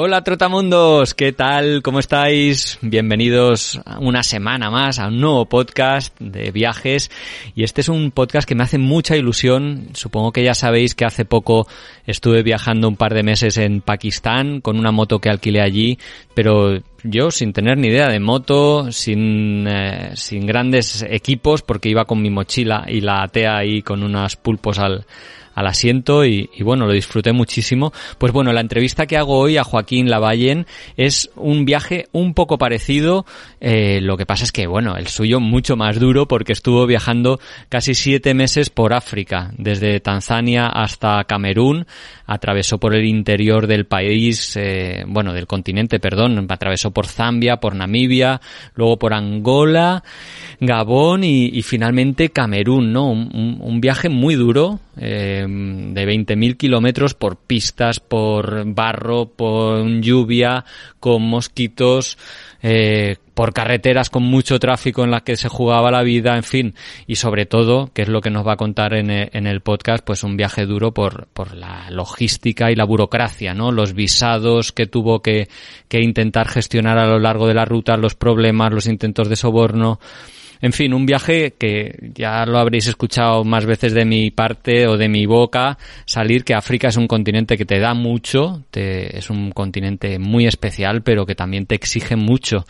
Hola Trotamundos, ¿qué tal? ¿Cómo estáis? Bienvenidos una semana más a un nuevo podcast de viajes y este es un podcast que me hace mucha ilusión. Supongo que ya sabéis que hace poco estuve viajando un par de meses en Pakistán con una moto que alquilé allí, pero yo sin tener ni idea de moto, sin, eh, sin grandes equipos porque iba con mi mochila y la atea ahí con unos pulpos al al asiento y, y, bueno, lo disfruté muchísimo. Pues bueno, la entrevista que hago hoy a Joaquín Lavallen es un viaje un poco parecido, eh, lo que pasa es que bueno, el suyo mucho más duro porque estuvo viajando casi siete meses por África, desde Tanzania hasta Camerún, atravesó por el interior del país, eh, bueno, del continente, perdón, atravesó por Zambia, por Namibia, luego por Angola, Gabón y, y finalmente Camerún, ¿no? Un, un, viaje muy duro, eh, de 20.000 kilómetros por pistas, por barro, por lluvia, con mosquitos, eh, por carreteras con mucho tráfico en las que se jugaba la vida, en fin, y sobre todo, que es lo que nos va a contar en, en el podcast, pues un viaje duro por, por la logística y la burocracia, ¿no? Los visados que tuvo que, que intentar gestionar a lo largo de la ruta, los problemas, los intentos de soborno, en fin, un viaje que ya lo habréis escuchado más veces de mi parte o de mi boca, salir que África es un continente que te da mucho, te, es un continente muy especial, pero que también te exige mucho.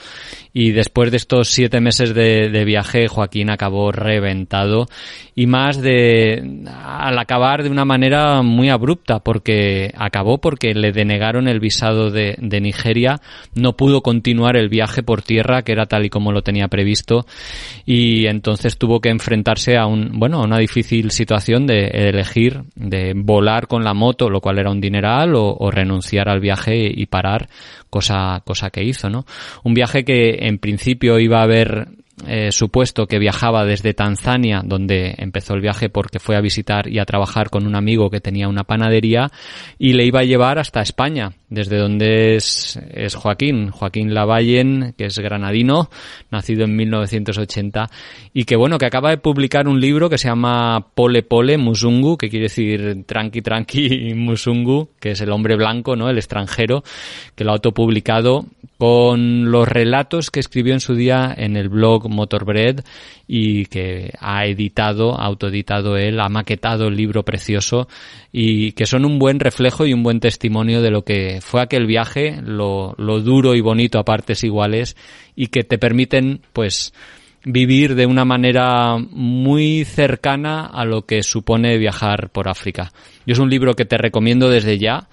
Y después de estos siete meses de, de viaje, Joaquín acabó reventado. Y más de al acabar de una manera muy abrupta, porque acabó porque le denegaron el visado de, de Nigeria, no pudo continuar el viaje por tierra, que era tal y como lo tenía previsto y entonces tuvo que enfrentarse a un bueno a una difícil situación de elegir de volar con la moto lo cual era un dineral o, o renunciar al viaje y parar cosa cosa que hizo no un viaje que en principio iba a haber eh, supuesto que viajaba desde Tanzania, donde empezó el viaje porque fue a visitar y a trabajar con un amigo que tenía una panadería, y le iba a llevar hasta España, desde donde es, es Joaquín, Joaquín Lavallen, que es granadino, nacido en 1980, y que bueno, que acaba de publicar un libro que se llama Pole Pole Musungu, que quiere decir tranqui tranqui Musungu, que es el hombre blanco, ¿no? El extranjero, que lo ha autopublicado con los relatos que escribió en su día en el blog Motorbread y que ha editado, autoeditado él, ha maquetado el libro precioso y que son un buen reflejo y un buen testimonio de lo que fue aquel viaje, lo, lo duro y bonito a partes iguales y que te permiten pues vivir de una manera muy cercana a lo que supone viajar por África. Yo es un libro que te recomiendo desde ya.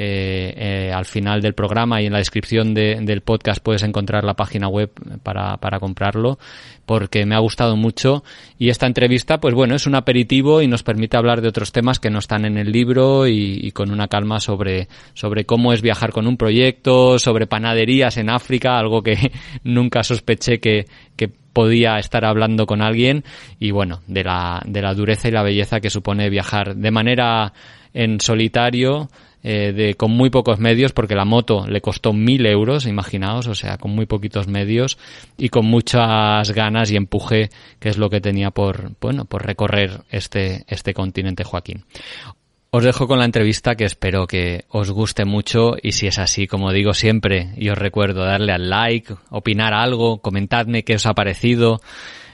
Eh, eh, al final del programa y en la descripción de, del podcast puedes encontrar la página web para, comprarlo porque me ha gustado mucho. Y esta entrevista pues bueno es un aperitivo y nos permite hablar de otros temas que no están en el libro y, con una calma sobre, sobre cómo es viajar con un proyecto, sobre panaderías en África, algo que nunca sospeché que, que podía estar hablando con alguien. Y bueno, de la, de la dureza y la belleza que supone viajar de manera en solitario eh, de, con muy pocos medios, porque la moto le costó mil euros, imaginaos, o sea, con muy poquitos medios y con muchas ganas y empuje, que es lo que tenía por, bueno, por recorrer este, este continente Joaquín. Os dejo con la entrevista que espero que os guste mucho y si es así, como digo siempre, y os recuerdo darle al like, opinar algo, comentadme qué os ha parecido,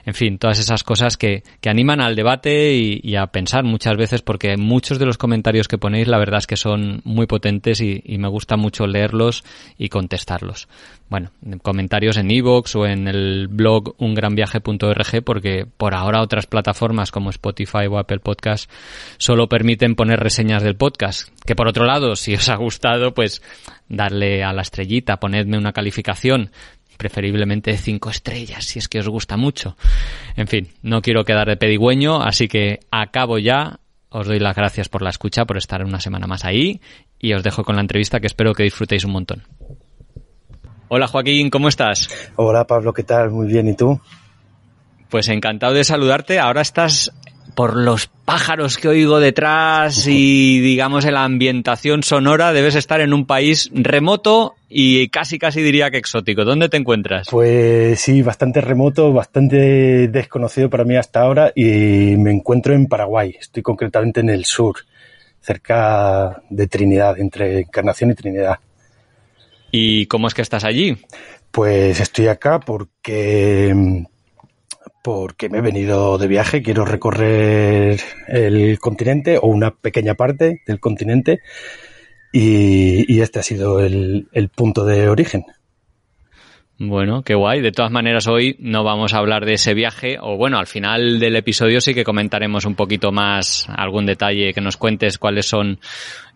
en fin, todas esas cosas que, que animan al debate y, a pensar muchas veces porque muchos de los comentarios que ponéis la verdad es que son muy potentes y, y me gusta mucho leerlos y contestarlos. Bueno, comentarios en iVoox o en el blog ungranviaje.org porque por ahora otras plataformas como Spotify o Apple Podcast solo permiten poner reseñas del podcast. Que por otro lado, si os ha gustado, pues darle a la estrellita, ponedme una calificación preferiblemente cinco estrellas, si es que os gusta mucho. En fin, no quiero quedar de pedigüeño, así que acabo ya. Os doy las gracias por la escucha, por estar una semana más ahí y os dejo con la entrevista que espero que disfrutéis un montón. Hola Joaquín, ¿cómo estás? Hola Pablo, ¿qué tal? Muy bien, ¿y tú? Pues encantado de saludarte. Ahora estás por los pájaros que oigo detrás y digamos en la ambientación sonora, debes estar en un país remoto y casi casi diría que exótico. ¿Dónde te encuentras? Pues sí, bastante remoto, bastante desconocido para mí hasta ahora y me encuentro en Paraguay. Estoy concretamente en el sur, cerca de Trinidad, entre Encarnación y Trinidad. ¿Y cómo es que estás allí? Pues estoy acá porque porque me he venido de viaje, quiero recorrer el continente o una pequeña parte del continente y, este ha sido el, el, punto de origen. Bueno, qué guay. De todas maneras, hoy no vamos a hablar de ese viaje, o bueno, al final del episodio sí que comentaremos un poquito más, algún detalle, que nos cuentes cuáles son,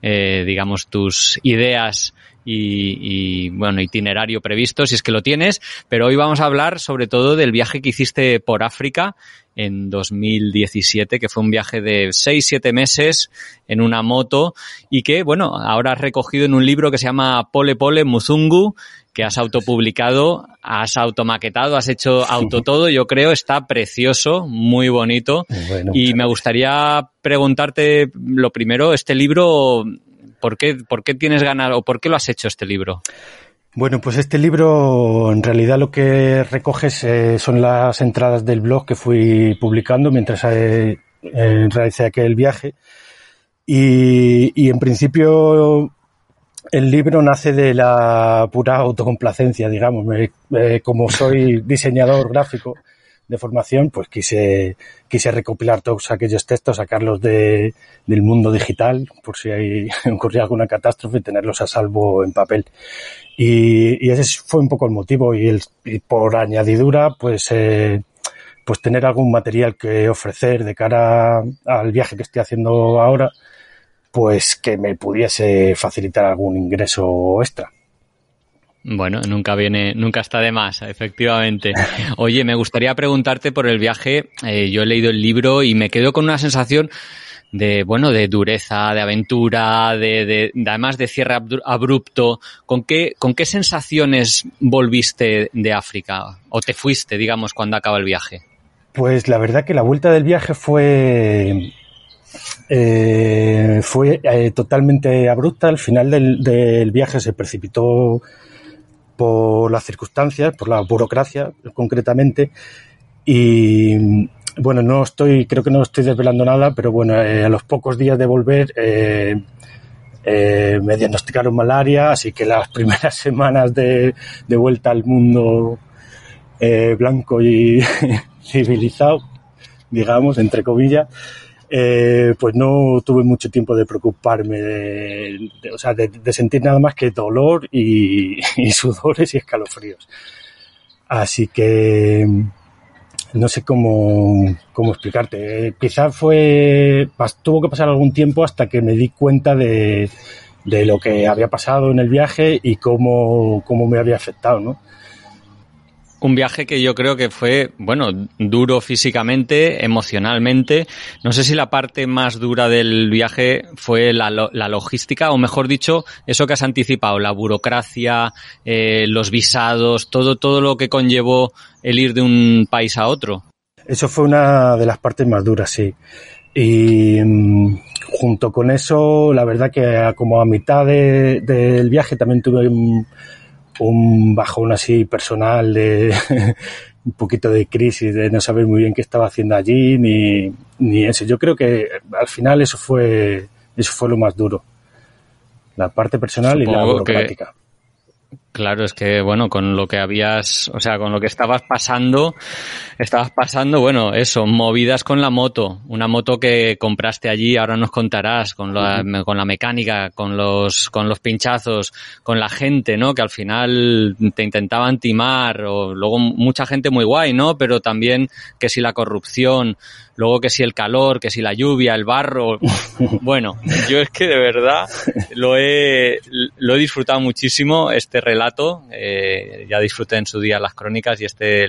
eh, digamos, tus ideas y, y, bueno, itinerario previsto, si es que lo tienes, pero hoy vamos a hablar sobre todo del viaje que hiciste por África en 2017, que fue un viaje de 6-7 meses en una moto y que, bueno, ahora has recogido en un libro que se llama Pole Pole Muzungu, que has autopublicado, has automaquetado, has hecho auto todo, yo creo, está precioso, muy bonito. Bueno, y me gustaría preguntarte lo primero, este libro, ¿por qué, ¿por qué tienes ganas o por qué lo has hecho este libro? Bueno, pues este libro en realidad lo que recoges eh, son las entradas del blog que fui publicando mientras eh, eh, realicé aquel viaje. Y, en principio el libro nace de la pura autocomplacencia, digamos. Eh, como soy diseñador gráfico de formación, pues quise, quise recopilar todos aquellos textos, sacarlos de, del mundo digital, por si hay, ocurría alguna catástrofe, tenerlos a salvo en papel. Y, y, ese fue un poco el motivo. Y, el, y por añadidura, pues, eh, pues tener algún material que ofrecer de cara al viaje que estoy haciendo ahora, pues que me pudiese facilitar algún ingreso extra. Bueno, nunca viene, nunca está de más, efectivamente. Oye, me gustaría preguntarte por el viaje. Eh, yo he leído el libro y me quedo con una sensación de, bueno, de dureza, de aventura, de, de, de además de cierre abrupto. ¿Con qué, ¿Con qué sensaciones volviste de África? ¿O te fuiste, digamos, cuando acaba el viaje? Pues la verdad que la vuelta del viaje fue eh, fue eh, totalmente abrupta. Al final del, del, viaje se precipitó por las circunstancias, por la burocracia concretamente. Y bueno, no estoy, creo que no estoy desvelando nada, pero bueno, eh, a los pocos días de volver eh, eh, me diagnosticaron malaria, así que las primeras semanas de, de vuelta al mundo blanco y civilizado, digamos, entre comillas, eh, pues no tuve mucho tiempo de preocuparme, de, o sea, de, sentir nada más que dolor y, sudores y escalofríos. Así que no sé cómo, cómo explicarte. Eh, quizás fue, tuvo que pasar algún tiempo hasta que me di cuenta de, de lo que había pasado en el viaje y cómo, cómo me había afectado, ¿no? Un viaje que yo creo que fue, bueno, duro físicamente, emocionalmente. No sé si la parte más dura del viaje fue la, la logística, o mejor dicho, eso que has anticipado, la burocracia, eh, los visados, todo, todo lo que conllevó el ir de un país a otro. Eso fue una de las partes más duras, sí. Y mmm, junto con eso, la verdad que como a mitad de, del viaje también tuve un un bajón así personal de un poquito de crisis, de no saber muy bien qué estaba haciendo allí, ni, ni eso. Yo creo que al final eso fue, eso fue lo más duro. La parte personal Supongo y la burocrática. Que... Claro, es que bueno, con lo que habías, o sea, con lo que estabas pasando, estabas pasando, bueno, eso, movidas con la moto, una moto que compraste allí, ahora nos contarás, con la, con la mecánica, con los, con los pinchazos, con la gente, ¿no? Que al final te intentaban timar, o luego mucha gente muy guay, ¿no? Pero también que si la corrupción, luego que si el calor, que si la lluvia, el barro. Bueno, yo es que de verdad lo he, lo he disfrutado muchísimo este relato. Eh, ya disfruté en su día las crónicas y este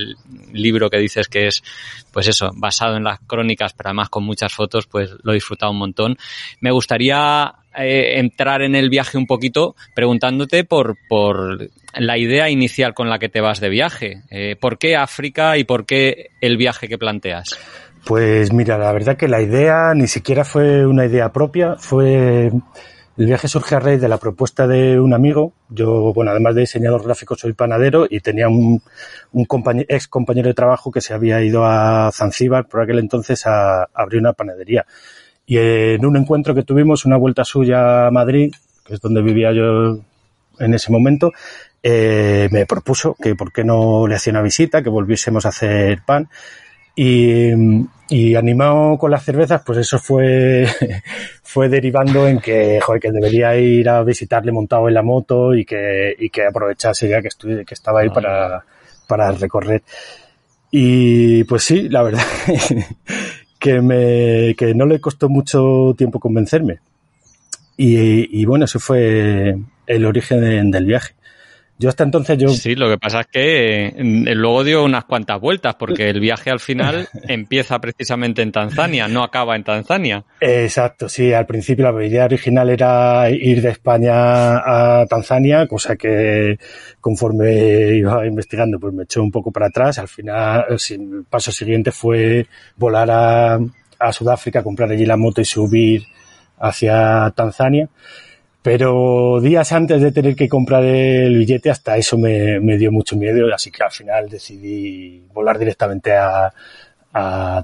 libro que dices que es, pues eso, basado en las crónicas, pero además con muchas fotos, pues lo he disfrutado un montón. Me gustaría eh, entrar en el viaje un poquito preguntándote por, por la idea inicial con la que te vas de viaje. Eh, ¿Por qué África y por qué el viaje que planteas? Pues mira, la verdad que la idea ni siquiera fue una idea propia, fue el viaje surge a raíz de la propuesta de un amigo. Yo, bueno, además de diseñador gráfico, soy panadero y tenía un, ex compañero de trabajo que se había ido a Zanzíbar por aquel entonces a, abrir una panadería. Y en un encuentro que tuvimos, una vuelta suya a Madrid, que es donde vivía yo en ese momento, eh, me propuso que por qué no le hacía una visita, que volviésemos a hacer pan. Y, animado con las cervezas, pues eso fue, fue derivando en que, joder, que debería ir a visitarle montado en la moto y que, y que aprovechase ya que, estuve, que estaba ahí para, para recorrer. Y pues sí, la verdad que me, que no le costó mucho tiempo convencerme. Y, y bueno, eso fue el origen del viaje. Yo hasta entonces yo... Sí, lo que pasa es que eh, luego dio unas cuantas vueltas porque el viaje al final empieza precisamente en Tanzania, no acaba en Tanzania. Exacto, sí, al principio la idea original era ir de España a Tanzania, cosa que conforme iba investigando pues me echó un poco para atrás. Al final el paso siguiente fue volar a, a Sudáfrica, comprar allí la moto y subir hacia Tanzania. Pero días antes de tener que comprar el billete, hasta eso me, dio mucho miedo, así que al final decidí volar directamente a,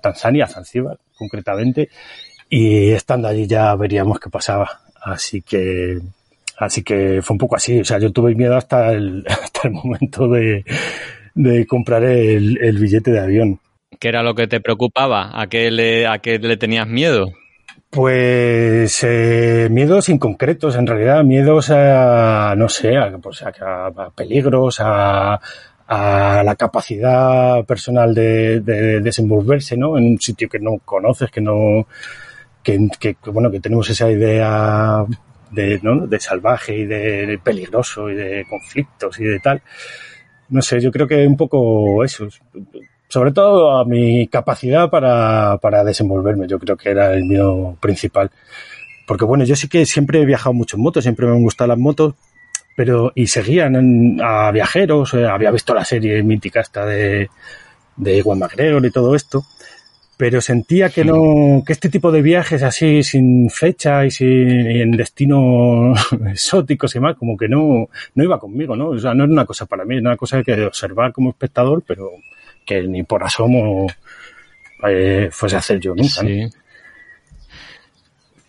Tanzania, a Zanzíbar concretamente, y estando allí ya veríamos qué pasaba. Así que, así que fue un poco así, o sea, yo tuve miedo hasta el, hasta el momento de, comprar el, billete de avión. ¿Qué era lo que te preocupaba? ¿A qué a qué le tenías miedo? Pues eh, miedos inconcretos, en realidad, miedos a, no sé, a, pues a, peligros, a, a, la capacidad personal de, de, desenvolverse, ¿no? En un sitio que no conoces, que no, que, que bueno, que tenemos esa idea de, ¿no? de salvaje y de peligroso y de conflictos y de tal. No sé, yo creo que un poco eso sobre todo a mi capacidad para, para desenvolverme, yo creo que era el mío principal. Porque bueno, yo sí que siempre he viajado mucho en moto, siempre me han gustado las motos, pero y seguían a viajeros, eh, había visto la serie mítica esta de, de Juan McGregor y todo esto, pero sentía que no, que este tipo de viajes así sin fecha y sin y en destinos exóticos y más, como que no, no iba conmigo, ¿no? O sea, no era una cosa para mí, era una cosa que observar como espectador, pero que ni por asomo eh, fuese a hacer yo nunca. Sí.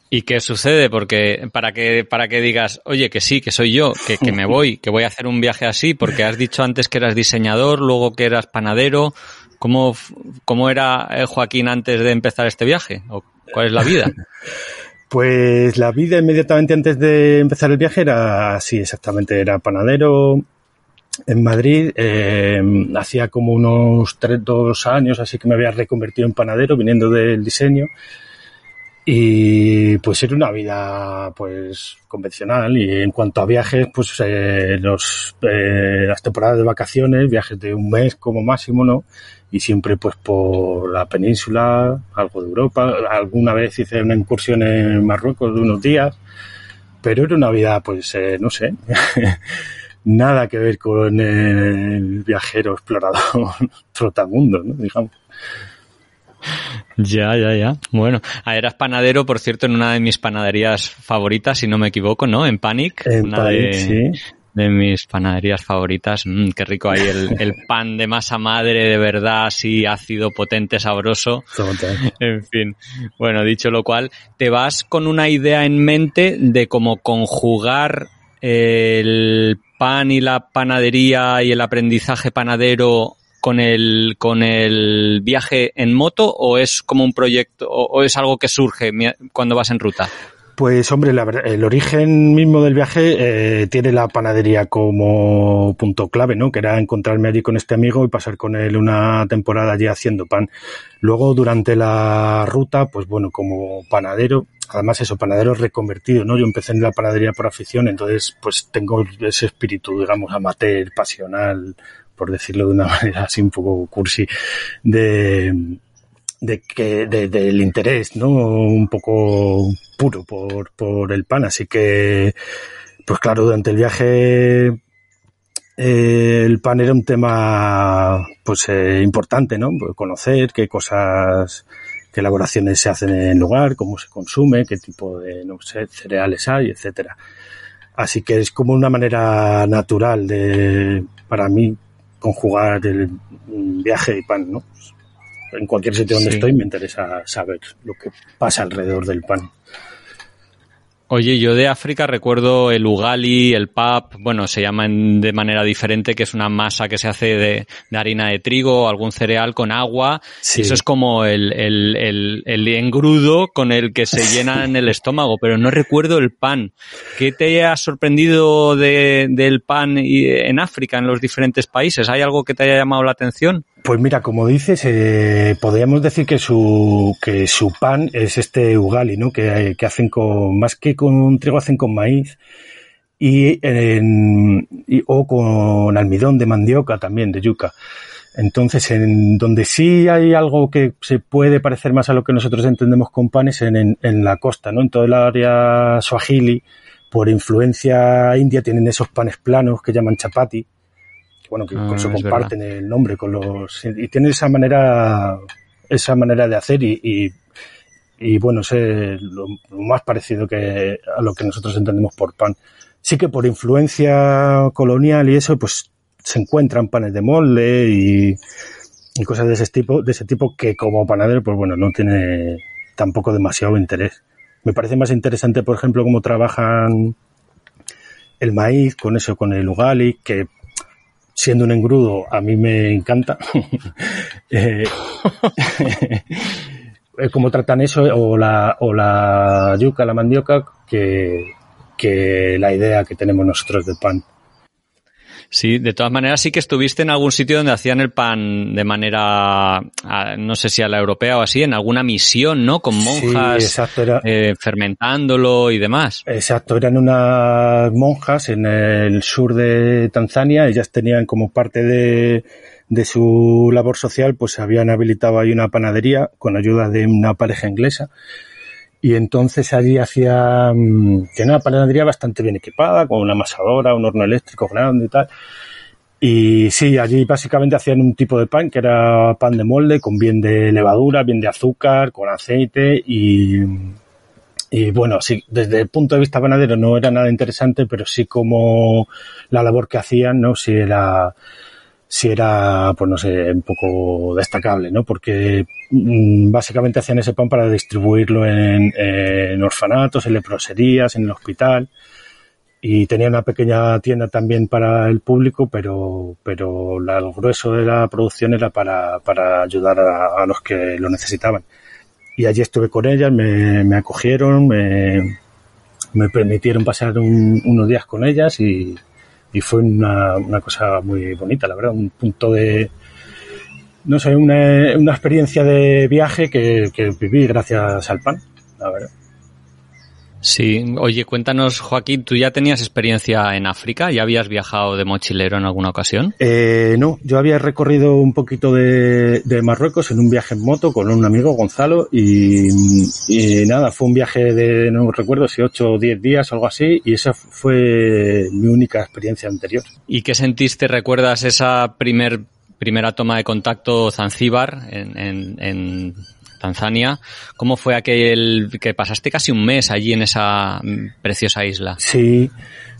¿Y qué sucede? Porque para que, para que digas, oye, que sí, que soy yo, que, que, me voy, que voy a hacer un viaje así, porque has dicho antes que eras diseñador, luego que eras panadero. ¿Cómo, cómo era eh, Joaquín antes de empezar este viaje? ¿O cuál es la vida? Pues la vida inmediatamente antes de empezar el viaje era así, exactamente, era panadero, en Madrid. Eh, hacía como unos tres, dos años así que me había reconvertido en panadero viniendo del diseño. Y pues era una vida pues convencional y en cuanto a viajes pues eh, los, eh, las temporadas de vacaciones, viajes de un mes como máximo, ¿no? Y siempre pues por la península, algo de Europa, alguna vez hice una incursión en Marruecos de unos días, pero era una vida pues eh, no sé, nada que ver con el viajero explorador trotamundo, ¿no? digamos. Ya, ya, ya. Bueno, ah, eras panadero, por cierto, en una de mis panaderías favoritas, si no me equivoco, ¿no? En Panic. En una Panic, de, sí. de mis panaderías favoritas. Mm, qué rico ahí el, el, pan de masa madre, de verdad, así ácido, potente, sabroso. En fin. Bueno, dicho lo cual, te vas con una idea en mente de cómo conjugar el pan y la panadería y el aprendizaje panadero con el, con el viaje en moto o es como un proyecto o, es algo que surge cuando vas en ruta? Pues hombre, la el origen mismo del viaje eh, tiene la panadería como punto clave, ¿no? Que era encontrarme allí con este amigo y pasar con él una temporada allí haciendo pan. Luego, durante la ruta, pues bueno, como panadero, además eso, panadero reconvertido, ¿no? Yo empecé en la panadería por afición, entonces pues tengo ese espíritu, digamos, amateur, pasional, por decirlo de una manera así un poco cursi, de, de que de- del interés, ¿no? Un poco puro por, por el pan. Así que, pues claro, durante el viaje eh, el pan era un tema pues eh, importante, ¿no? Pues conocer qué cosas, qué elaboraciones se hacen en el lugar, cómo se consume, qué tipo de, no sé, cereales hay, etcétera. Así que es como una manera natural de, para mí, conjugar el mm, viaje y pan, ¿no? En cualquier sitio donde Sí. estoy me interesa saber lo que pasa alrededor del pan. Oye, yo de África recuerdo el ugali, el pap, bueno, se llaman de manera diferente, que es una masa que se hace de, de harina de trigo o algún cereal con agua. Sí. Y eso es como el, el, el, el engrudo con el que se llena en el estómago, pero no recuerdo el pan. ¿Qué te ha sorprendido de, del pan y- en África, en los diferentes países? ¿Hay algo que te haya llamado la atención? Pues mira, como dices, eh, podríamos decir que su, que su pan es este ugali, ¿no? Que, que hacen con, más que con trigo, hacen con maíz y, en, y- o con almidón de mandioca también, de yuca. Entonces, en donde sí hay algo que se puede parecer más a lo que nosotros entendemos con pan es en, en, en la costa, ¿no? En todo el área swahili, por influencia india, tienen esos panes planos que llaman chapati, bueno, que Ah, con eso comparten el nombre con los y tienen esa manera esa manera de hacer y, y, y, bueno es eh, lo, lo más parecido que a lo que nosotros entendemos por pan. Sí que por influencia colonial y eso pues se encuentran panes de molde y, y cosas de ese tipo de ese tipo que como panadero pues bueno no tiene tampoco demasiado interés. Me parece más interesante por ejemplo cómo trabajan el maíz con eso con el ugali que siendo un engrudo, a mí me encanta. eh, eh, cómo tratan eso, o la, o la yuca, la mandioca, que, que la idea que tenemos nosotros del pan. Sí, de todas maneras sí que estuviste en algún sitio donde hacían el pan de manera, ah, no sé si a la europea o así, en alguna misión, ¿no? Con Sí, monjas exacto, era, eh, fermentándolo y demás. exacto, eran unas monjas en el sur de Tanzania, ellas tenían como parte de, de su labor social, pues habían habilitado ahí una panadería con ayuda de una pareja inglesa. Y entonces allí hacía, mm, tenía una panadería bastante bien equipada, con una amasadora, un horno eléctrico grande y tal. Y sí, allí básicamente hacían un tipo de pan que era pan de molde, con bien de levadura, bien de azúcar, con aceite y, y bueno, sí, desde el punto de vista panadero no era nada interesante, pero sí como la labor que hacían, ¿no? Sí era, sí era, pues no sé, un poco destacable, ¿no? Porque mm, básicamente hacían ese pan para distribuirlo en, orfanatos, en leproserías, en el hospital. Y tenía una pequeña tienda también para el público, pero, pero la- el grueso de la producción era para, para ayudar a, a los que lo necesitaban. Y allí estuve con ellas, me, me acogieron, me, me permitieron pasar un- unos días con ellas y, y fue una, una cosa muy bonita, la verdad, un punto de, no sé, una, una experiencia de viaje que, que viví gracias al pan, la verdad. Sí, oye, cuéntanos, Joaquín, ¿tú ya tenías experiencia en África? ¿Ya habías viajado de mochilero en alguna ocasión? Eh, no, yo había recorrido un poquito de, de Marruecos en un viaje en moto con un amigo, Gonzalo, y, y nada, fue un viaje de, no recuerdo si 8 o 10 días algo así, y esa fue mi única experiencia anterior. ¿Y qué sentiste? ¿Recuerdas esa primer, primera toma de contacto Zanzíbar en, en, en Tanzania? ¿Cómo fue aquel que pasaste casi un mes allí en esa mm, preciosa isla? Sí,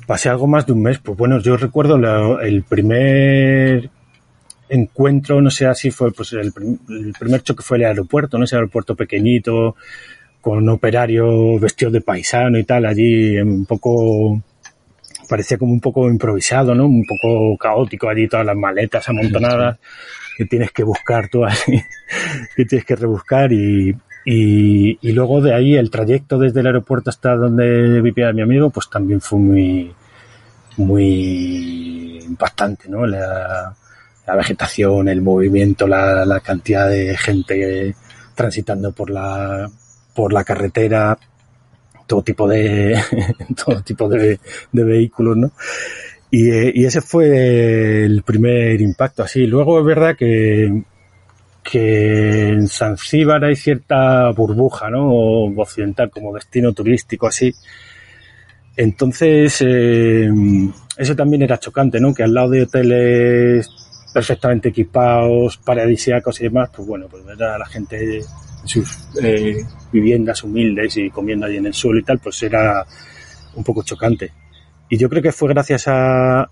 pasé algo más de un mes. Pues bueno, yo recuerdo la- el primer encuentro, no sé así fue, pues el, el primer choque fue el aeropuerto, ¿no? Ese aeropuerto pequeñito, con un operario vestido de paisano y tal, allí un poco parecía como un poco improvisado, ¿no? Un poco caótico allí, todas las maletas amontonadas que tienes que buscar tú ahí, que tienes que rebuscar y, y, y, luego de ahí el trayecto desde el aeropuerto hasta donde vivía mi amigo, pues también fue muy, muy impactante, ¿no? La, la vegetación, el movimiento, la, la, cantidad de gente transitando por la, por la carretera, todo tipo de, todo tipo de, de vehículos, ¿no? Y, y, ese fue el primer impacto así. Luego es verdad que, que en Zanzíbar hay cierta burbuja, ¿no? Occidental como destino turístico así. Entonces, eh, eso también era chocante, ¿no? Que al lado de hoteles perfectamente equipados, paradisíacos y demás, pues bueno, pues ver a la gente en sus eh, viviendas humildes y comiendo ahí en el suelo y tal, pues era un poco chocante. Y yo creo que fue gracias a,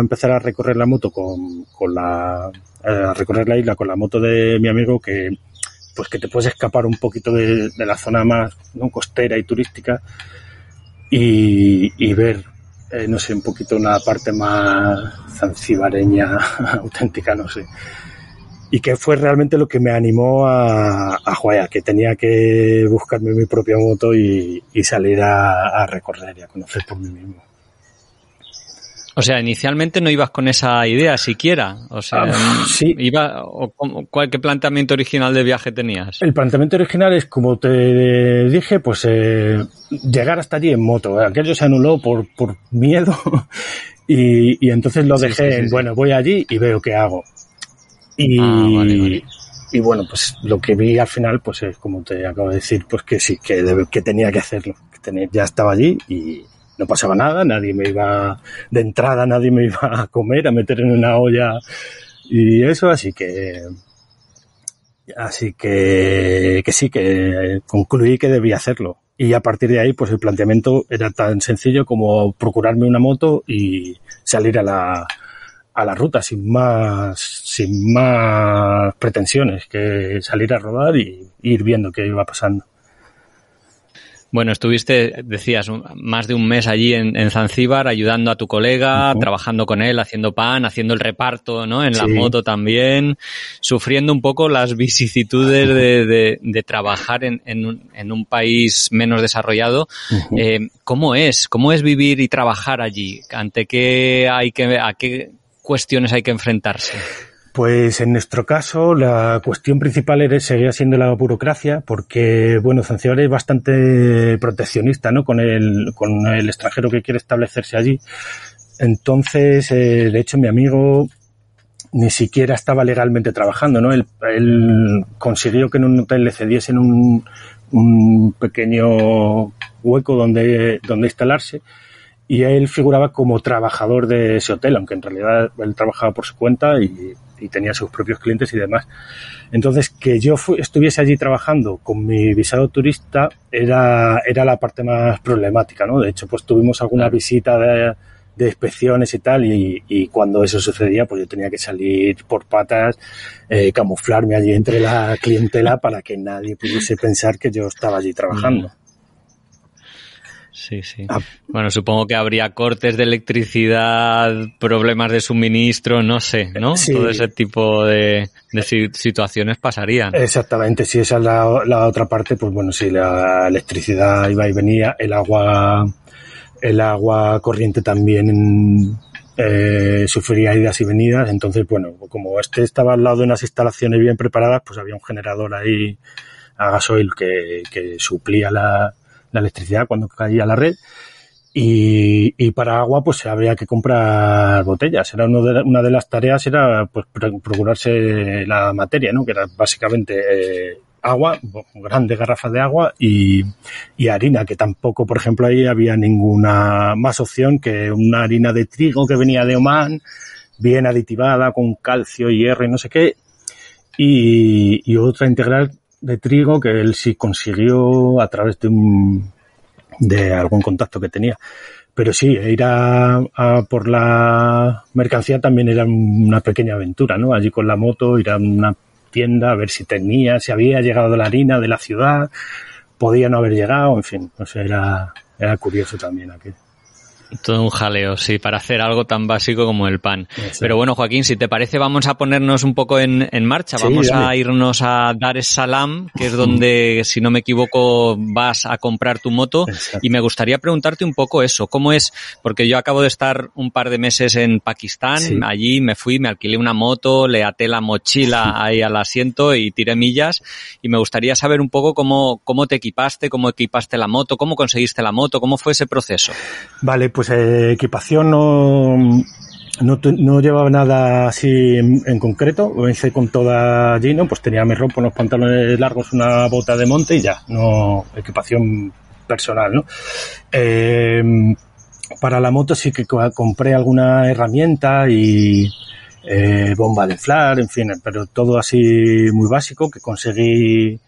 empezar a recorrer la moto con, la, a recorrer la isla con la moto de mi amigo que, pues que te puedes escapar un poquito de, la zona más costera y turística y, ver, eh, no sé, un poquito una parte más zanzibareña, auténtica, no sé. Y que fue realmente lo que me animó a, a que tenía que buscarme mi propia moto y, y salir a, a recorrer y a conocer por mí mismo. O sea, inicialmente no ibas con esa idea siquiera. O sea, Ah, sí. iba, o, ¿cuál qué planteamiento original de viaje tenías? El planteamiento original es, como te dije, pues eh, llegar hasta allí en moto. Aquello se anuló por, por miedo y, y entonces lo dejé sí, sí, en, bueno, voy allí y veo qué hago. Y, Ah, vale, vale. y bueno, pues lo que vi al final, pues es como te acabo de decir, pues que sí, que, que tenía que hacerlo. Que tenía- ya estaba allí y no pasaba nada, nadie me iba, de entrada nadie me iba a comer, a meter en una olla y eso, así que Así que, que sí, que concluí que debía hacerlo. Y a partir de ahí, pues el planteamiento era tan sencillo como procurarme una moto y salir a la, a la ruta sin más, sin más pretensiones que salir a rodar y ir viendo qué iba pasando. Bueno, estuviste, decías, más de un mes allí en, en Zanzíbar ayudando a tu colega, trabajando con él, haciendo pan, haciendo el reparto, ¿no? En la moto también, sufriendo un poco las vicisitudes de, de- de trabajar en, en un, en un país menos desarrollado. Eh, ¿Cómo es? ¿Cómo es vivir y trabajar allí? ¿Ante qué hay que, a qué cuestiones hay que enfrentarse? Pues en nuestro caso la cuestión principal era, seguía siendo la burocracia porque, bueno, Zanzibar es bastante proteccionista, ¿no? Con el, con el extranjero que quiere establecerse allí. Entonces, eh, de hecho, mi amigo ni siquiera estaba legalmente trabajando, ¿no? Él, él consiguió que en un hotel le cediesen un, un pequeño hueco donde, donde instalarse y él figuraba como trabajador de ese hotel, aunque en realidad él trabajaba por su cuenta y, y tenía sus propios clientes y demás. Entonces, que yo estuviese allí trabajando con mi visado turista era, era la parte más problemática, ¿no? De hecho, pues tuvimos alguna visita de, de inspecciones y tal, y, y cuando eso sucedía, pues yo tenía que salir por patas, eh, camuflarme allí entre la clientela para que nadie pudiese pensar que yo estaba allí trabajando. Sí, sí. Ah. Bueno, supongo que habría cortes de electricidad, problemas de suministro, no sé, ¿no? Sí. Todo ese tipo de, de si- situaciones pasarían. Exactamente, si esa es la, la otra parte, pues bueno, sí, la electricidad iba y venía, el agua, el agua corriente también eh, sufría idas y venidas, entonces bueno, como este estaba al lado de unas instalaciones bien preparadas, pues había un generador ahí a gasoil que, que suplía la, la electricidad cuando caía la red. Y, y para agua, pues habría que comprar botellas. Era uno de una de las tareas, era pues pro- procurarse la materia, ¿no? Que era básicamente eh, agua, grandes garrafas de agua y, y harina, que tampoco, por ejemplo, ahí había ninguna más opción que una harina de trigo que venía de Oman, bien aditivada con calcio, hierro y no sé qué, y, y otra integral de trigo que él sí consiguió a través de un de algún contacto que tenía. Pero sí, ir a, a por la mercancía también era una pequeña aventura, ¿no? Allí con la moto, ir a una tienda a ver si tenía, si había llegado la harina de la ciudad, podía no haber llegado, en fin, no sé, era, era curioso también aquí. Todo un jaleo, sí, para hacer algo tan básico como el pan. Pero bueno, Joaquín, si te parece, vamos a ponernos un poco en, en marcha. Sí, vamos a irnos a Dar es Salaam, que es donde, si no me equivoco, vas a comprar tu moto. Exacto. Y me gustaría preguntarte un poco eso. ¿Cómo es? Porque yo acabo de estar un par de meses en Pakistán. Allí me fui, me alquilé una moto, le até la mochila ahí al asiento y tiré millas. Y me gustaría saber un poco cómo, cómo te equipaste, cómo equipaste la moto, cómo conseguiste la moto, cómo fue ese proceso. Vale, pues eh, equipación no, no, llevaba nada así en, en concreto, hice con toda allí. Pues tenía mi ropa, unos pantalones largos, una bota de monte y ya, no equipación personal, ¿no? Eh, para la moto sí que co- compré alguna herramienta y eh, bomba de inflar, en fin, pero todo así muy básico que conseguí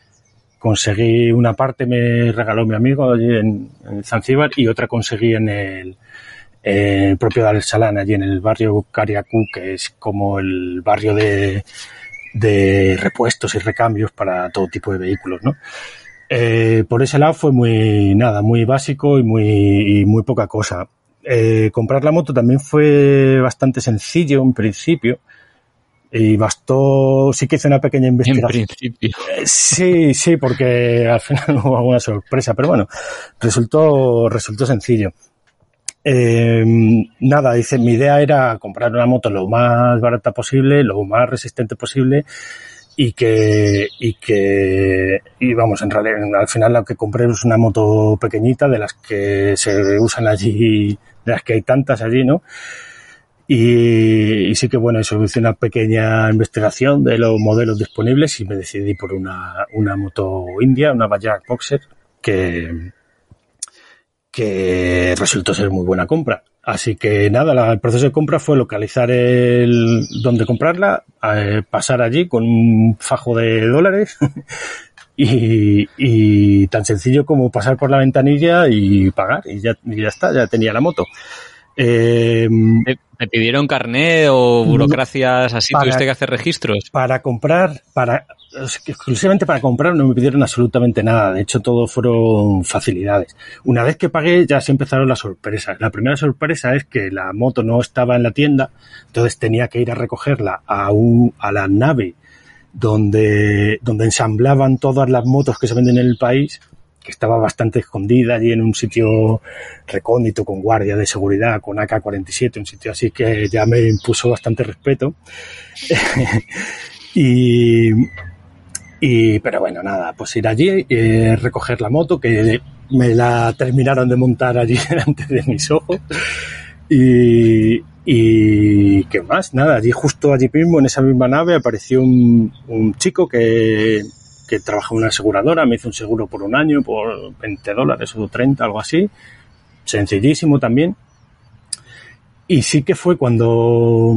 conseguí una parte me regaló mi amigo allí en, en Zanzíbar y otra conseguí en el, el propio Dar Salán, allí en el barrio Cariacú, que es como el barrio de, de repuestos y recambios para todo tipo de vehículos, ¿no? Eh, por ese lado fue muy, nada, muy básico y muy, muy poca cosa. Eh, comprar la moto también fue bastante sencillo en principio y bastó, sí que hice una pequeña En investigación. principio. Eh, Sí, sí, porque al final hubo alguna sorpresa, pero bueno, resultó, resultó sencillo. Eh, nada, dice, mi idea era comprar una moto lo más barata posible, lo más resistente posible y que, y que, y vamos, en realidad, al final lo que compré es una moto pequeñita de las que se usan allí, de las que hay tantas allí, ¿no? Y, sí que bueno, eso hice una pequeña investigación de los modelos disponibles y me decidí por una, una moto india, una Bajaj Boxer, que, que resultó ser muy buena compra. Así que nada, el proceso de compra fue localizar el dónde comprarla, eh, pasar allí con un fajo de dólares y, tan sencillo como pasar por la ventanilla y pagar y ya, ya está, ya tenía la moto. Eh, ¿Te, te pidieron carné o burocracias así? Para- ¿Tuviste que hacer registros? para comprar, para exclusivamente para comprar no me pidieron absolutamente nada. De hecho, todo fueron facilidades. Una vez que pagué, ya se empezaron las sorpresas. La primera sorpresa es que la moto no estaba en la tienda, entonces tenía que ir a recogerla a un, a la nave donde, donde ensamblaban todas las motos que se venden en el país, que estaba bastante escondida allí en un sitio recóndito, con guardia de seguridad, con AK-47, un sitio así que ya me impuso bastante respeto. y, y, pero bueno, nada, pues ir allí, eh, recoger la moto, que me la terminaron de montar allí delante de mis ojos. Y, y qué más, nada, allí justo allí mismo, en esa misma nave, apareció un, un chico que, que trabaja en una aseguradora, me hizo un seguro por un año, por 20 dólares o 30, algo así. Sencillísimo también. Y sí que fue cuando,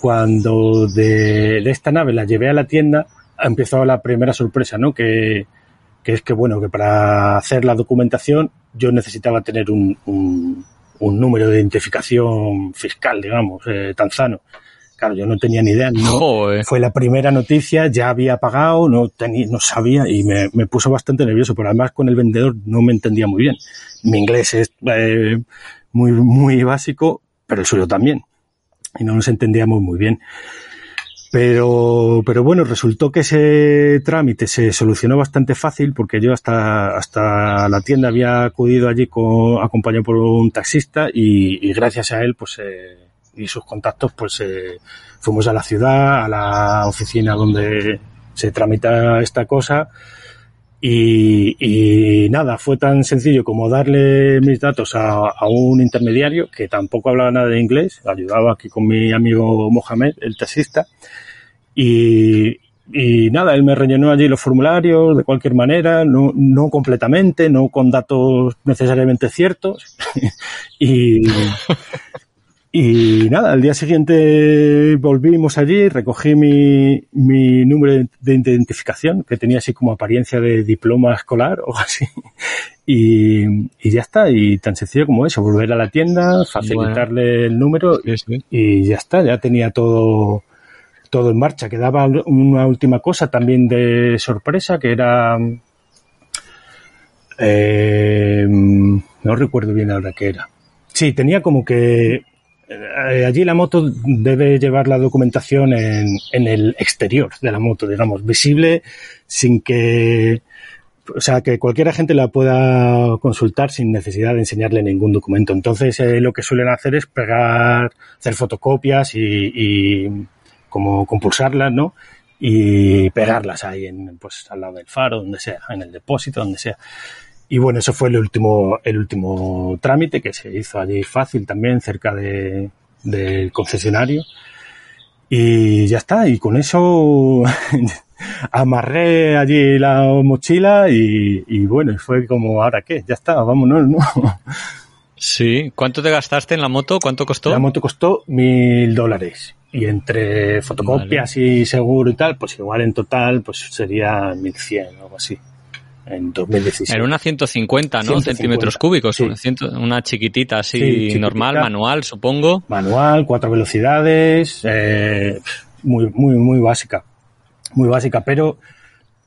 cuando de, esta nave la llevé a la tienda, empezó la primera sorpresa, ¿no? Que, que es que, bueno, que para hacer la documentación yo necesitaba tener un, un, un número de identificación fiscal, digamos, eh, tanzano. Claro, yo no tenía ni idea. No, Joder. fue la primera noticia, ya había pagado, no tenía, no sabía y me, me puso bastante nervioso, pero además con el vendedor no me entendía muy bien. Mi inglés es eh, muy, muy básico, pero el suyo también. Y no nos entendíamos muy bien. Pero, pero bueno, resultó que ese trámite se solucionó bastante fácil porque yo hasta, hasta la tienda había acudido allí con, acompañado por un taxista y, y gracias a él, pues, eh, y sus contactos, pues, eh, fuimos a la ciudad, a la oficina donde se tramita esta cosa y, y nada, fue tan sencillo como darle mis datos a, a un intermediario que tampoco hablaba nada de inglés, ayudaba aquí con mi amigo Mohamed, el taxista, y, y nada, él me rellenó allí los formularios de cualquier manera, no, no completamente, no con datos necesariamente ciertos. y, y nada, al día siguiente volvimos allí, recogí mi, mi número de identificación, que tenía así como apariencia de diploma escolar o así. Y, y ya está, y tan sencillo como eso, volver a la tienda, facilitarle el número Sí, sí. y ya está, ya tenía todo, todo en marcha. Quedaba una última cosa también de sorpresa, que era... eh, no recuerdo bien ahora qué era. Sí, tenía como que allí la moto debe llevar la documentación en, en el exterior de la moto, digamos, visible sin que, o sea, que cualquier agente la pueda consultar sin necesidad de enseñarle ningún documento. Entonces, eh, lo que suelen hacer es pegar, hacer fotocopias y, y como compulsarlas, ¿no? Y pegarlas ahí en, pues, al lado del faro, donde sea, en el depósito, donde sea. Y bueno, eso fue el último, el último trámite que se hizo allí fácil también, cerca de, del concesionario. Y ya está, y con eso amarré allí la mochila y, y bueno, fue como, ¿ahora qué? Ya está, vámonos, ¿no? Sí. ¿Cuánto te gastaste en la moto? ¿Cuánto costó? La moto costó mil dólares. Y entre fotocopias y seguro y tal, pues igual en total, pues sería mil cien o algo así. En 2016. Era una 150, ¿no? 150, Centímetros cúbicos. sí. Una, ciento- una chiquitita así, Sí, chiquitita. normal, manual, supongo. manual, cuatro velocidades, eh, muy, muy, muy básica. Muy básica, pero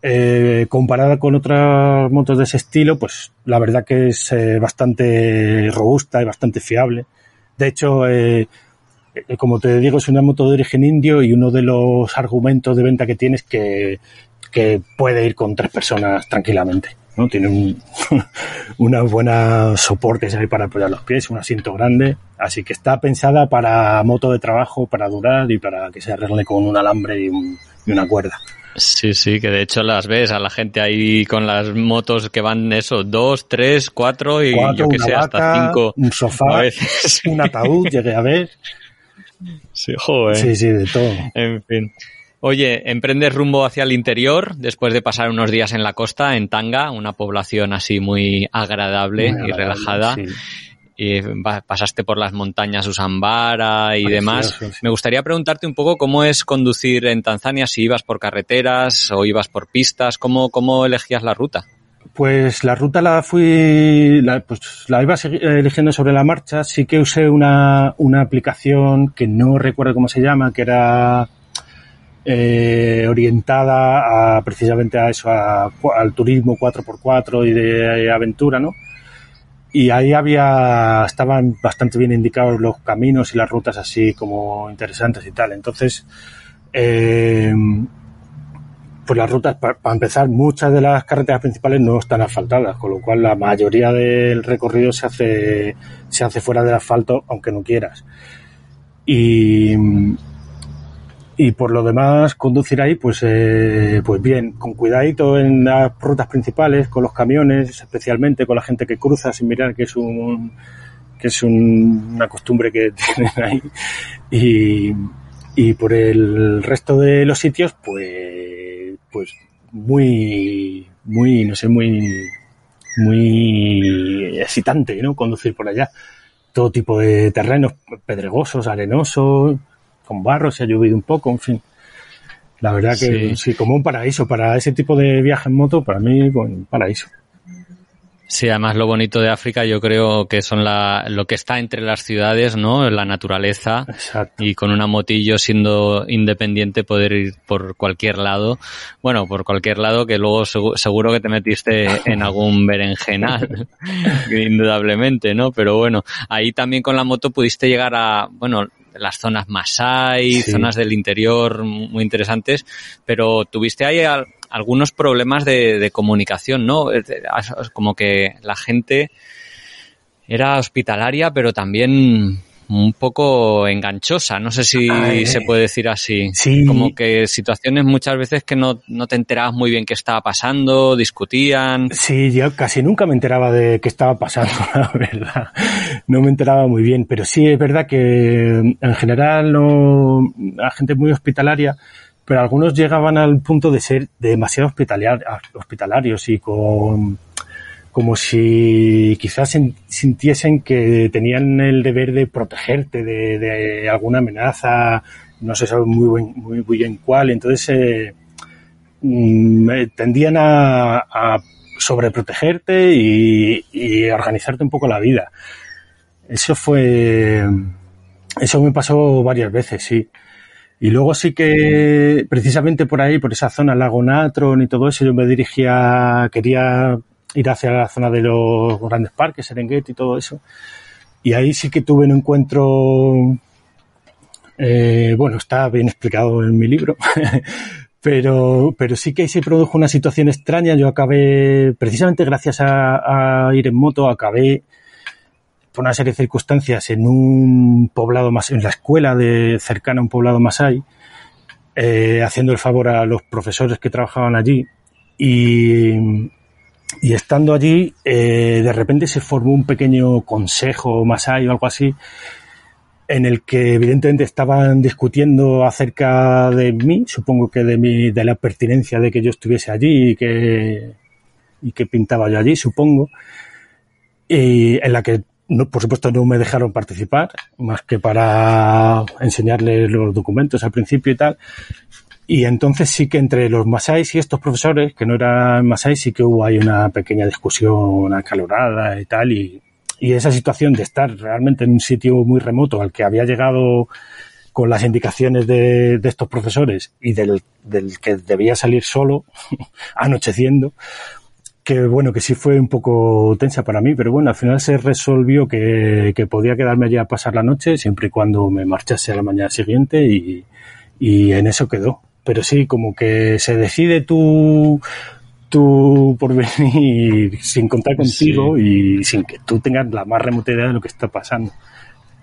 eh, comparada con otras motos de ese estilo, pues la verdad que es eh, bastante robusta y bastante fiable. De hecho, eh, como te digo, es una moto de origen indio y uno de los argumentos de venta que tiene es que, que puede ir con tres personas tranquilamente. ¿no? Tiene un, unas buenas soportes ahí para apoyar los pies, un asiento grande, así que está pensada para moto de trabajo, para durar y para que se arregle con un alambre y, un- y una cuerda. Sí, sí, que de hecho las ves a la gente ahí con las motos que van eso, dos, tres, cuatro y Cuatro, yo que sé, hasta cinco. un a sofá, veces. un ataúd, llegué a ver. Sí, joder. Sí, sí, de todo. En fin. Oye, emprendes rumbo hacia el interior después de pasar unos días en la costa, en Tanga, una población así muy agradable Muy y relajada. sí. Y pasaste por las montañas Usambara y demás. sí. Me gustaría preguntarte un poco cómo es conducir en Tanzania, si ibas por carreteras o ibas por pistas, cómo, cómo elegías la ruta. Pues la ruta la fui, la, pues la iba eligiendo sobre la marcha. Sí que usé una, una aplicación que no recuerdo cómo se llama, que era eh, orientada a, precisamente a eso, a- al turismo 4x4 y de aventura, ¿no? Y ahí había, estaban bastante bien indicados los caminos y las rutas así como interesantes y tal. Entonces, eh, pues las rutas, para empezar, muchas de las carreteras principales no están asfaltadas, con lo cual la mayoría del recorrido se hace, se hace fuera del asfalto, aunque no quieras. Y, y por lo demás, conducir ahí, pues, eh, pues bien, con cuidadito en las rutas principales, con los camiones, especialmente con la gente que cruza sin mirar, que es un, que es un- una costumbre que tienen ahí. Y, y por el resto de los sitios, pues, pues muy, muy, no sé, muy, muy excitante, ¿no? Conducir por allá. Todo tipo de terrenos pedregosos, arenosos, con barro, se ha llovido un poco, en fin. La verdad que Sí. sí, como un paraíso. Para ese tipo de viaje en moto, para mí, un paraíso. Sí, además lo bonito de África yo creo que son la, lo que está entre las ciudades, ¿no? La naturaleza. Exacto. y con una motillo siendo independiente poder ir por cualquier lado. Bueno, por cualquier lado que luego segu- seguro que te metiste en algún berenjenal, indudablemente, ¿no? Pero bueno, ahí también con la moto pudiste llegar a, bueno, las zonas Masai, Sí. zonas del interior muy interesantes, pero tuviste ahí al- algunos problemas de, de comunicación, ¿no? Como que la gente era hospitalaria, pero también un poco enganchosa. No sé si Ay, se puede decir así. sí. Como que situaciones muchas veces que no, no te enterabas muy bien qué estaba pasando, discutían. Sí, yo casi nunca me enteraba de qué estaba pasando, la verdad. No me enteraba muy bien, pero sí es verdad que en general no, la gente muy hospitalaria, pero algunos llegaban al punto de ser demasiado hospitaliar- hospitalarios y con, como si quizás sen- sintiesen que tenían el deber de protegerte de, de alguna amenaza, no se sabe muy, muy, bien cuál, entonces eh, mm, eh, tendían a, a sobreprotegerte y, y organizarte un poco la vida. Eso fue, eso me pasó varias veces, sí. Y luego sí que, precisamente por ahí, por esa zona, Lago Natron y todo eso, yo me dirigía, quería ir hacia la zona de los grandes parques, Serengeti y todo eso. Y ahí sí que tuve un encuentro, eh, bueno, está bien explicado en mi libro, pero, pero sí que ahí se produjo una situación extraña. Yo acabé, precisamente gracias a, a ir en moto, acabé por una serie de circunstancias en un poblado más, en la escuela de cercana a un poblado Masai, eh, haciendo el favor a los profesores que trabajaban allí y, y estando allí, eh, de repente se formó un pequeño consejo Masai o algo así, en el que evidentemente estaban discutiendo acerca de mí, supongo que de mi, de la pertinencia de que yo estuviese allí y que, y que pintaba yo allí, supongo, y en la que no, por supuesto no me dejaron participar, más que para enseñarles los documentos al principio y tal. Y entonces sí que entre los masáis y estos profesores, que no eran masáis, sí que hubo ahí una pequeña discusión acalorada y tal. Y, y esa situación de estar realmente en un sitio muy remoto al que había llegado con las indicaciones de, de estos profesores y del, del que debía salir solo, anocheciendo, que bueno, que sí fue un poco tensa para mí, pero bueno, al final se resolvió que, que podía quedarme allí a pasar la noche siempre y cuando me marchase a la mañana siguiente y, y en eso quedó. Pero sí, como que se decide tu, tu porvenir sin contar contigo y sin que tú tengas la más remota idea de lo que está pasando.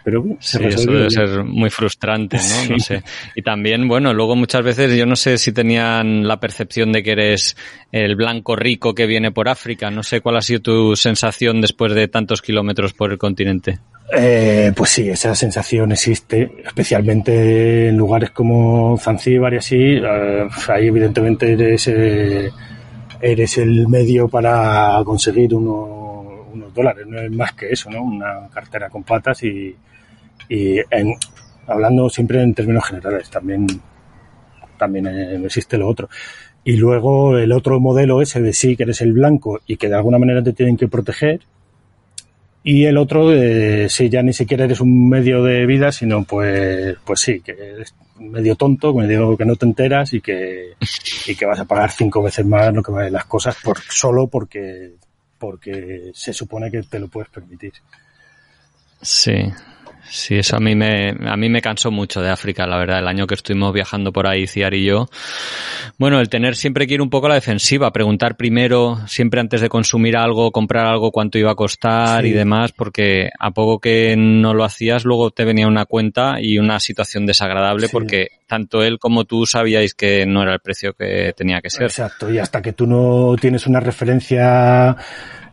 Pero se Sí, eso debe ser muy frustrante, ¿no? Sí. No sé. Y también, bueno, luego muchas veces yo no sé si tenían la percepción de que eres el blanco rico que viene por África. No sé cuál ha sido tu sensación después de tantos kilómetros por el continente. Eh, pues sí, esa sensación existe, especialmente en lugares como Zanzíbar y así. eh, ahí evidentemente eres, eh, eres el medio para conseguir uno- unos dólares, no es más que eso, ¿no? Una cartera con patas y, y en- hablando siempre en términos generales, también, también eh, existe lo otro. Y luego el otro modelo ese de sí que eres el blanco y que de alguna manera te tienen que proteger, y el otro, eh, sí, ya ni siquiera eres un medio de vida, sino pues, pues sí, que eres medio tonto, medio que no te enteras y que, y que vas a pagar cinco veces más lo que valen las cosas por, solo porque, porque se supone que te lo puedes permitir. Sí. Sí, eso a mí me, a mí me cansó mucho de África, la verdad, el año que estuvimos viajando por ahí, Ciar y yo. Bueno, el tener siempre que ir un poco a la defensiva, preguntar primero, siempre antes de consumir algo, comprar algo, cuánto iba a costar Sí. y demás, porque a poco que no lo hacías, luego te venía una cuenta y una situación desagradable Sí. porque tanto él como tú sabíais que no era el precio que tenía que ser. Exacto, y hasta que tú no tienes una referencia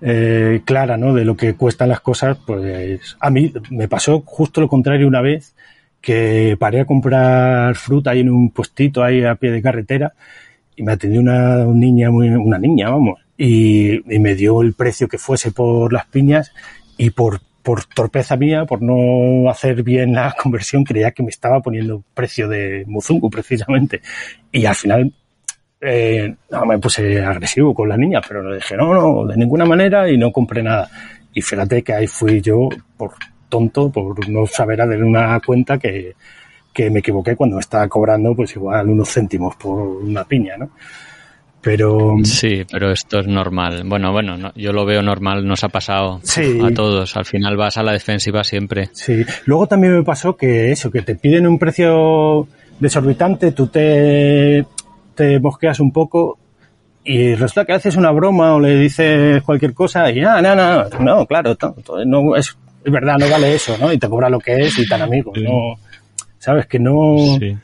eh, clara ¿no? de lo que cuestan las cosas, pues a mí me pasó justo lo contrario una vez que paré a comprar fruta ahí en un puestito ahí a pie de carretera y me atendió una niña, muy, una niña, vamos, y, y me dio el precio que fuese por las piñas y por, por torpeza mía, por no hacer bien la conversión, creía que me estaba poniendo precio de Muzungu precisamente. Y al final eh, no, me puse agresivo con la niña, pero le dije, no, no, de ninguna manera y no compré nada. Y fíjate que ahí fui yo por tonto, por no saber de una cuenta que, que me equivoqué cuando estaba cobrando pues igual unos céntimos por una piña, ¿no? Pero Sí, pero esto es normal. Bueno, bueno, no- yo lo veo normal, nos ha pasado Sí. a todos. Al final vas a la defensiva siempre. Sí, luego también me pasó que eso, que te piden un precio desorbitante, tú te, te mosqueas un poco y resulta que haces una broma o le dices cualquier cosa y ah, no, no, no, claro, no, es, es verdad, no vale eso, ¿no? Y te cobra lo que es y tan amigo, no, sabes que no, Sí.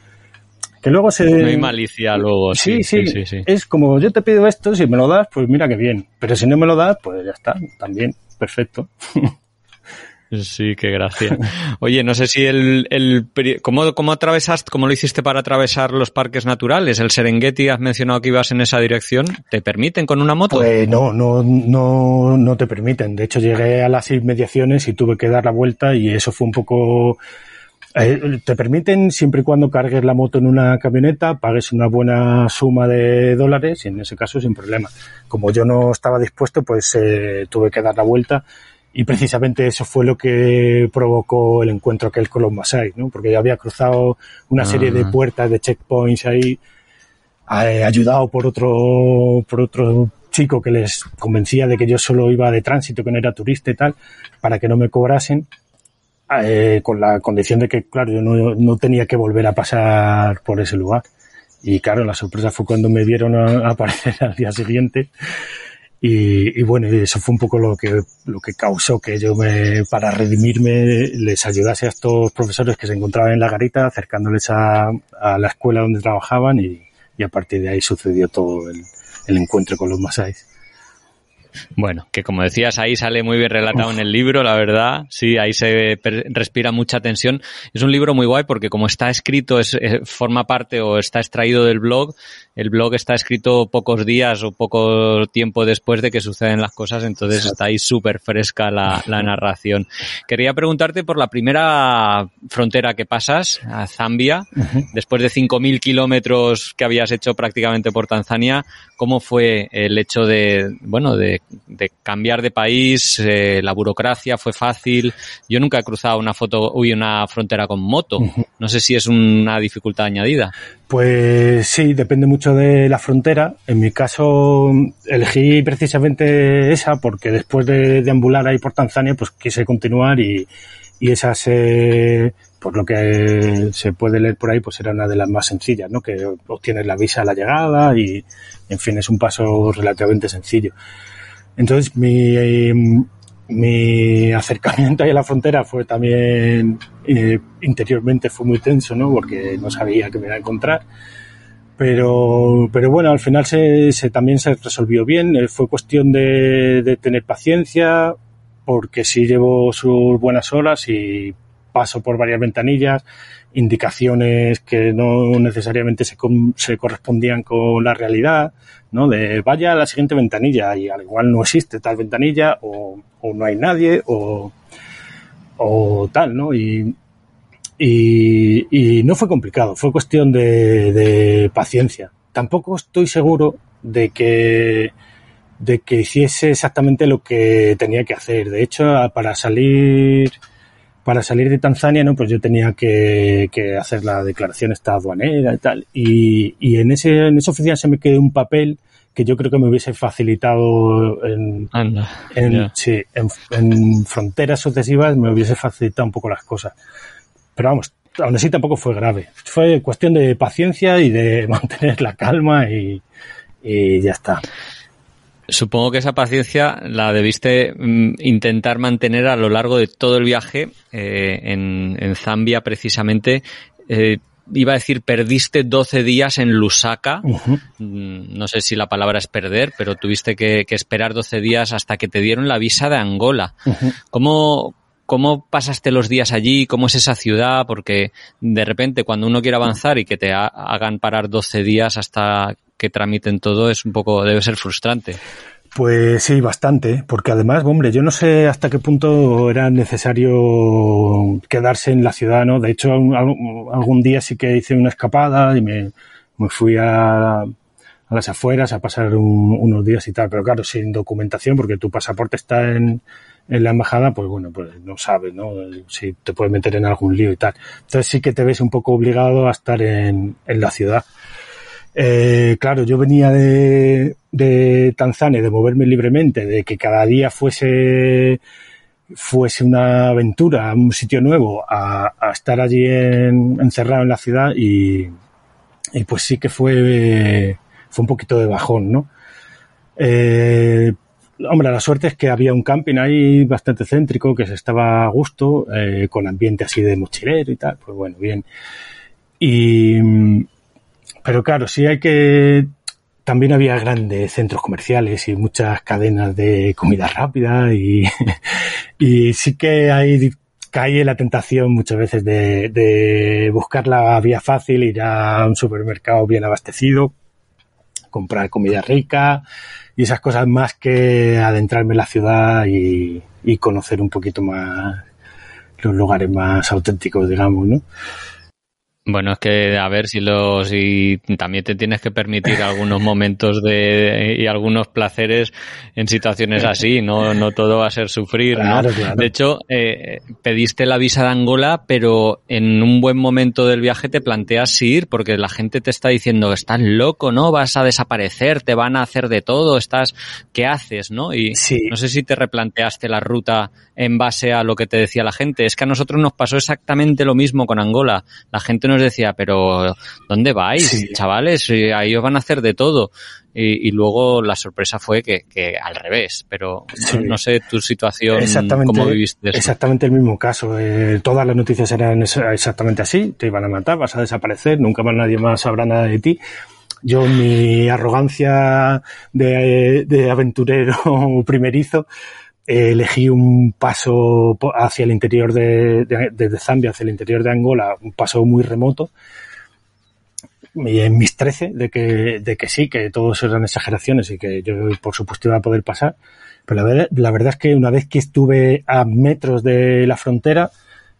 Que luego se... No hay malicia luego. Sí, sí, sí, sí, sí. Es como yo te pido esto, si me lo das, pues mira que bien. Pero si no me lo das, pues ya está, también, perfecto. Sí, qué gracia. Oye, no sé si el, el ¿cómo, cómo atravesaste, cómo lo hiciste para atravesar los parques naturales? El Serengeti, has mencionado que ibas en esa dirección. ¿Te permiten con una moto? Pues no, no, no, no te permiten. De hecho, llegué a las inmediaciones y tuve que dar la vuelta y eso fue un poco... eh, te permiten siempre y cuando cargues la moto en una camioneta, pagues una buena suma de dólares y en ese caso sin problema. Como yo no estaba dispuesto, pues eh, tuve que dar la vuelta y precisamente eso fue lo que provocó el encuentro aquel con los Masai, ¿no? Porque yo había cruzado una serie de Ah. puertas, de checkpoints ahí, eh, ayudado por otro, por otro chico que les convencía de que yo solo iba de tránsito, que no era turista y tal, para que no me cobrasen. Eh, con la condición de que, claro, yo no, no, tenía que volver a pasar por ese lugar. Y claro, la sorpresa fue cuando me vieron a, aparecer al día siguiente. Y, bueno, eso fue un poco lo que, lo que causó que yo me, para redimirme, les ayudase a estos profesores que se encontraban en la garita, acercándoles a, a la escuela donde trabajaban y, y, a partir de ahí sucedió todo el, el encuentro con los masáis. Bueno, que como decías, ahí sale muy bien relatado en el libro, la verdad. Sí, ahí se respira mucha tensión. Es un libro muy guay porque como está escrito, es, forma parte o está extraído del blog, el blog está escrito pocos días o poco tiempo después de que suceden las cosas, entonces está ahí súper fresca la, la, narración. Quería preguntarte por la primera frontera que pasas, a Zambia, uh -huh. después de 5.000 kilómetros que habías hecho prácticamente por Tanzania, ¿cómo fue el hecho de, bueno, de, de cambiar de país? Eh, la burocracia fue fácil. Yo nunca he cruzado una foto, uy, una frontera con moto. No sé si es una dificultad añadida. Pues sí, depende mucho de la frontera. En mi caso elegí precisamente esa porque después de deambular ahí por Tanzania, pues quise continuar y, y esa se, por lo que se puede leer por ahí, pues era una de las más sencillas, ¿no? Que obtienes la visa a la llegada y, en fin, es un paso relativamente sencillo. Entonces, mi, mi acercamiento ahí a la frontera fue también eh, interiormente fue muy tenso, ¿no? Porque no sabía que me iba a encontrar. Pero, pero bueno, al final se, se también se resolvió bien. Eh, fue cuestión de, de, tener paciencia, porque sí llevo sus buenas horas y paso por varias ventanillas, indicaciones que no necesariamente se, se correspondían con la realidad, ¿no? De vaya a la siguiente ventanilla y al igual no existe tal ventanilla o, no hay nadie o, o tal, ¿no? Y, y, y, no fue complicado, fue cuestión de, de, paciencia. Tampoco estoy seguro de que, de que hiciese exactamente lo que tenía que hacer. De hecho, para salir, para salir de Tanzania, ¿no? Pues yo tenía que, que hacer la declaración esta aduanera y tal. Y, y en ese, en esa oficina se me quedó un papel que yo creo que me hubiese facilitado en, Anda, en, yeah. sí, en, en, fronteras sucesivas me hubiese facilitado un poco las cosas. Pero vamos, aún así tampoco fue grave. Fue cuestión de paciencia y de mantener la calma y, y ya está. Supongo que esa paciencia la debiste mm, intentar mantener a lo largo de todo el viaje eh, en, en, Zambia precisamente. Eh, iba a decir, perdiste 12 días en Lusaka. Uh -huh. No sé si la palabra es perder, pero tuviste que, que, esperar 12 días hasta que te dieron la visa de Angola. Uh -huh. ¿Cómo, ¿Cómo pasaste los días allí? ¿Cómo es esa ciudad? Porque de repente cuando uno quiere avanzar y que te ha hagan parar 12 días hasta que tramiten todo es un poco, debe ser frustrante. Pues sí, bastante, porque además, hombre, yo no sé hasta qué punto era necesario quedarse en la ciudad, ¿no? De hecho, algún día sí que hice una escapada y me, me fui a, a, las afueras a pasar un, unos días y tal, pero claro, sin documentación, porque tu pasaporte está en, en la embajada, pues bueno, pues no sabes, ¿no? Si te puedes meter en algún lío y tal. Entonces sí que te ves un poco obligado a estar en, en la ciudad. Eh, claro, yo venía de, Tanzania, de moverme libremente, de que cada día fuese fuese una aventura, un sitio nuevo, a, estar allí en, encerrado en la ciudad y, y, pues sí que fue, fue un poquito de bajón, ¿no? Eh, hombre, la suerte es que había un camping ahí bastante céntrico, que se estaba a gusto, eh, con ambiente así de mochilero y tal, pues bueno, bien. Y, pero claro, sí hay que también había grandes centros comerciales y muchas cadenas de comida rápida y, sí que hay cae la tentación muchas veces de, de, buscar la vía fácil, ir a un supermercado bien abastecido, comprar comida rica y esas cosas más que adentrarme en la ciudad y conocer un poquito más los lugares más auténticos, digamos, ¿no? Bueno, es que a ver si los si también te tienes que permitir algunos momentos de y algunos placeres en situaciones así, no no todo va a ser sufrir, Claro, ¿no? claro. De hecho, eh, pediste la visa de Angola, pero en un buen momento del viaje te planteas ir porque la gente te está diciendo, "Estás loco, ¿no? Vas a desaparecer, te van a hacer de todo, estás ¿qué haces, no?" Y Sí. no sé si te replanteaste la ruta en base a lo que te decía la gente. Es que a nosotros nos pasó exactamente lo mismo con Angola. La gente nos decía, pero ¿dónde vais, Sí. chavales? Ahí os van a hacer de todo. Y, y luego la sorpresa fue que, que al revés. Pero Sí. no, sé tu situación, Exactamente, cómo viviste eso. exactamente el mismo caso. Eh, todas las noticias eran exactamente así. Te iban a matar, vas a desaparecer, nunca más nadie más sabrá nada de ti. Yo, mi arrogancia de, de aventurero primerizo, elegí un paso hacia el interior de, de, de Zambia, hacia el interior de Angola, un paso muy remoto. Y en mis 13, de que, de que sí, que todos eran exageraciones y que yo, por supuesto, iba a poder pasar. Pero la verdad, la verdad es que una vez que estuve a metros de la frontera,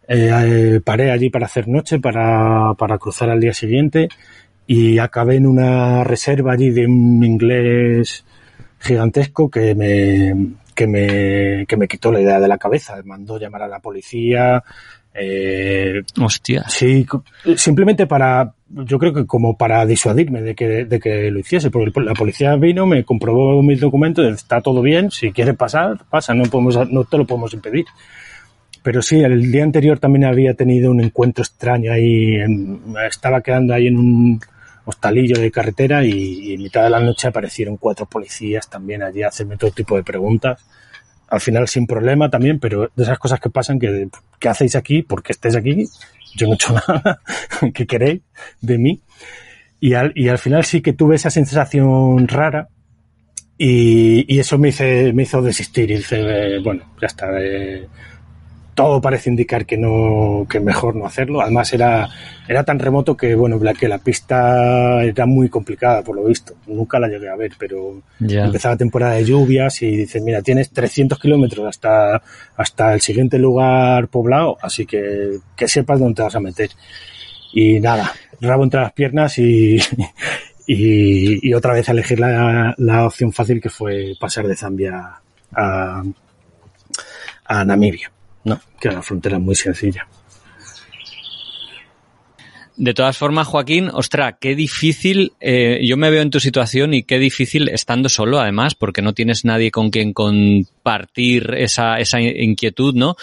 eh, eh, paré allí para hacer noche, para, para cruzar al día siguiente y acabé en una reserva allí de un inglés gigantesco que me, que me, que me quitó la idea de la cabeza. Mandó llamar a la policía, eh, Hostia. Sí, simplemente para, yo creo que como para disuadirme de que, de que lo hiciese, porque la policía vino, me comprobó mis documentos, está todo bien, si quieres pasar, pasa, no podemos, no te lo podemos impedir. Pero sí, el día anterior también había tenido un encuentro extraño ahí, en- estaba quedando ahí en un hostalillo de carretera y, y en mitad de la noche aparecieron cuatro policías también allí a hacerme todo tipo de preguntas al final sin problema también, pero de esas cosas que pasan que, ¿qué hacéis aquí? ¿Por qué estáis aquí? Yo no he hecho nada. ¿Qué queréis de mí? Y al, y al final sí que tuve esa sensación rara y, y eso me, hice, me hizo desistir y dice, eh, bueno, ya está. eh, todo parece indicar que no que mejor no hacerlo. Además era era tan remoto que bueno que la pista era muy complicada por lo visto. Nunca la llegué a ver, pero Ya. empezaba temporada de lluvias y dices mira tienes 300 kilómetros hasta hasta el siguiente lugar poblado, así que que sepas dónde te vas a meter. Y nada, rabo entre las piernas y y, y otra vez a elegir la, la opción fácil que fue pasar de Zambia a, a Namibia. No, que la frontera es muy sencilla. De todas formas, Joaquín, ostra, qué difícil, eh, yo me veo en tu situación y qué difícil estando solo, además, porque no tienes nadie con quien compartir esa, esa inquietud, ¿no?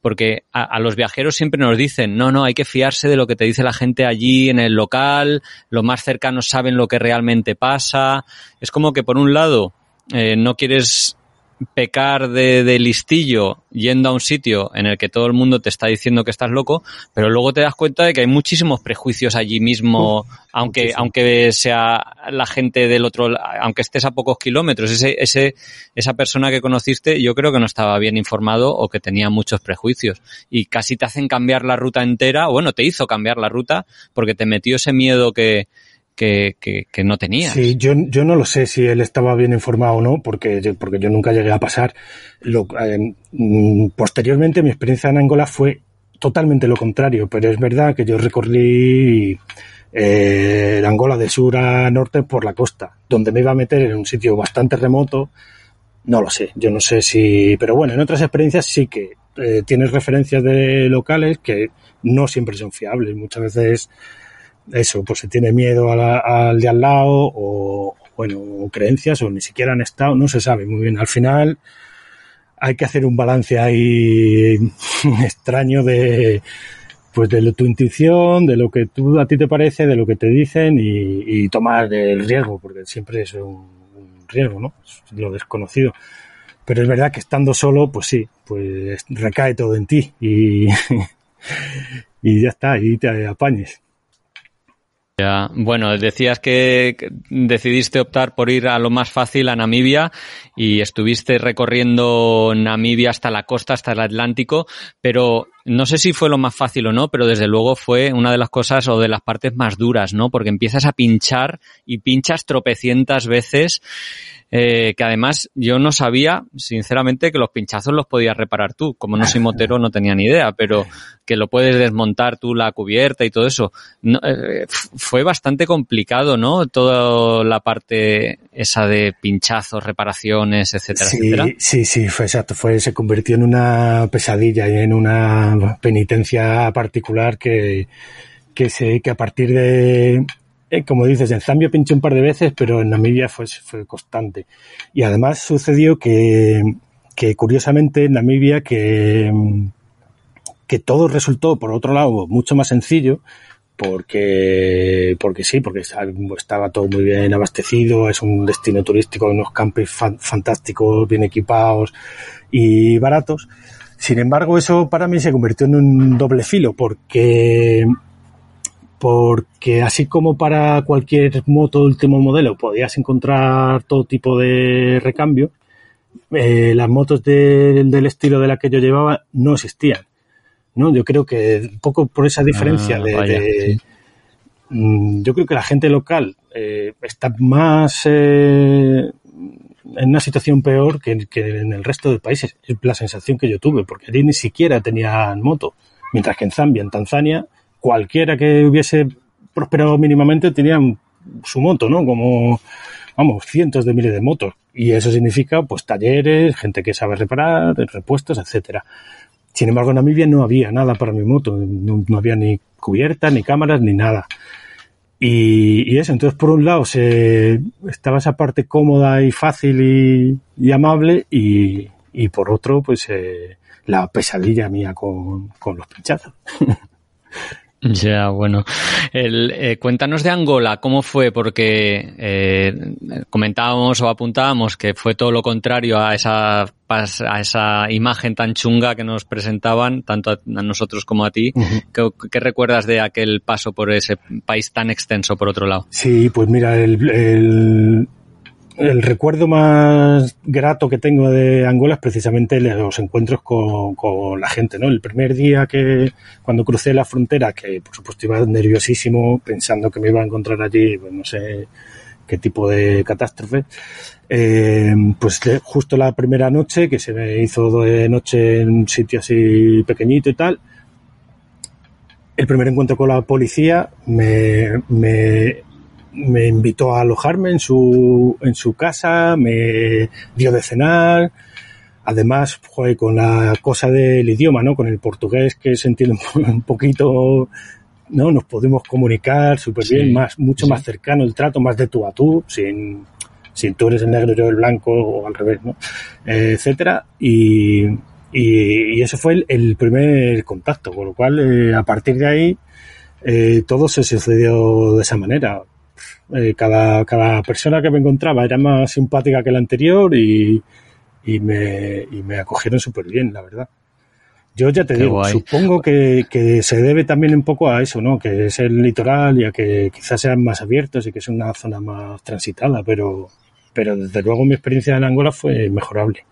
Porque a, a los viajeros siempre nos dicen, no, no, hay que fiarse de lo que te dice la gente allí en el local, los más cercanos saben lo que realmente pasa. Es como que por un lado, eh, no quieres pecar de, de listillo yendo a un sitio en el que todo el mundo te está diciendo que estás loco, pero luego te das cuenta de que hay muchísimos prejuicios allí mismo, aunque, muchísimo. aunque sea la gente del otro, aunque estés a pocos kilómetros, ese, ese, esa persona que conociste yo creo que no estaba bien informado o que tenía muchos prejuicios y casi te hacen cambiar la ruta entera, o bueno, te hizo cambiar la ruta porque te metió ese miedo que, que, no tenías. Sí, yo, yo no lo sé si él estaba bien informado o no, porque, porque yo nunca llegué a pasar. Eh, mm, posteriormente, mi experiencia en Angola fue totalmente lo contrario, pero es verdad que yo recorrí eh, Angola de sur a norte por la costa, donde me iba a meter en un sitio bastante remoto. No lo sé, yo no sé si. Pero bueno, en otras experiencias sí que eh, tienes referencias de locales que no siempre son fiables. Muchas veces eso, pues se tiene miedo al de al lado o, bueno, creencias o ni siquiera han estado, no se sabe muy bien. Al final hay que hacer un balance ahí extraño de pues de tu intuición, de lo que tú a ti te parece, de lo que te dicen y, tomar el riesgo, porque siempre es un, riesgo, ¿no? Lo desconocido. Pero es verdad que estando solo, pues sí, pues recae todo en ti y, y ya está, y te apañes. Ya, bueno, decías que decidiste optar por ir a lo más fácil, a Namibia, y estuviste recorriendo Namibia hasta la costa, hasta el Atlántico, pero no sé si fue lo más fácil o no, pero desde luego fue una de las cosas o de las partes más duras, ¿no? Porque empiezas a pinchar y pinchas tropecientas veces eh, que además yo no sabía, sinceramente, que los pinchazos los podías reparar tú. Como no soy motero, no tenía ni idea, pero que lo puedes desmontar tú la cubierta y todo eso. No, eh, fue bastante complicado, ¿no? Toda la parte esa de pinchazos, reparaciones, etcétera, sí, etcétera. Sí, sí, fue exacto. Fue, se convirtió en una pesadilla y en una penitencia particular que, que, se, que a partir de, eh, como dices, en Zambia pinché un par de veces, pero en Namibia fue, constante. Y además sucedió que, curiosamente en Namibia que, todo resultó, por otro lado, mucho más sencillo, porque, porque sí, porque estaba todo muy bien abastecido, es un destino turístico, unos campos fantásticos, bien equipados y baratos. Sin embargo, eso para mí se convirtió en un doble filo, porque porque así como para cualquier moto último modelo podías encontrar todo tipo de recambio, eh, las motos de, del estilo de la que yo llevaba no existían. ¿no? Yo creo que un poco por esa diferencia Ah, de, vaya, de- sí. mm, yo creo que la gente local eh, está más eh, en una situación peor que, que en el resto de países. Es la sensación que yo tuve, porque allí ni siquiera tenían moto. Mientras que en Zambia, en Tanzania, cualquiera que hubiese prosperado mínimamente tenía su moto, ¿no? Como, vamos, cientos de miles de motos. Y eso significa, pues, talleres, gente que sabe reparar, repuestos, etcétera. Sin embargo, en Namibia no había nada para mi moto. No, había ni cubiertas, ni cámaras, ni nada. Y, eso, entonces por un lado estaba esa parte cómoda y fácil y, amable y, por otro pues eh, la pesadilla mía con los pinchazos. Ya, bueno. El, eh, cuéntanos de Angola, ¿cómo fue? Porque eh, comentábamos o apuntábamos que fue todo lo contrario a esa, a esa imagen tan chunga que nos presentaban, tanto a, a nosotros como a ti. ¿Qué, qué recuerdas de aquel paso por ese país tan extenso, por otro lado? Sí, pues mira, el, el, el recuerdo más grato que tengo de Angola es precisamente los encuentros con, con la gente, ¿no? El primer día que, cuando crucé la frontera, que por supuesto iba nerviosísimo, pensando que me iba a encontrar allí, pues no sé qué tipo de catástrofe, eh, pues de- justo la primera noche, que se me hizo de noche en un sitio así pequeñito y tal, el primer encuentro con la policía me, me, me invitó a alojarme en su, en su casa, me dio de cenar. Además, joder, con la cosa del idioma, ¿no? Con el portugués que se entiende un, poquito, ¿no? Nos podemos comunicar súper Sí, bien, más, mucho sí. más cercano el trato, más de tú a tú, sin, sin tú eres el negro y yo el blanco o al revés, ¿no? Eh, etcétera. Y, y, y eso fue el, el primer contacto, con lo cual, eh, a partir de ahí, eh, todo se sucedió de esa manera. Eh, cada, cada persona que me encontraba era más simpática que la anterior y, y, me, y me acogieron súper bien, la verdad. Yo ya te Qué digo, guay. supongo que, que se debe también un poco a eso, ¿no? Que es el litoral y a que quizás sean más abiertos y que es una zona más transitada, pero, pero desde luego mi experiencia en Angola fue mejorable.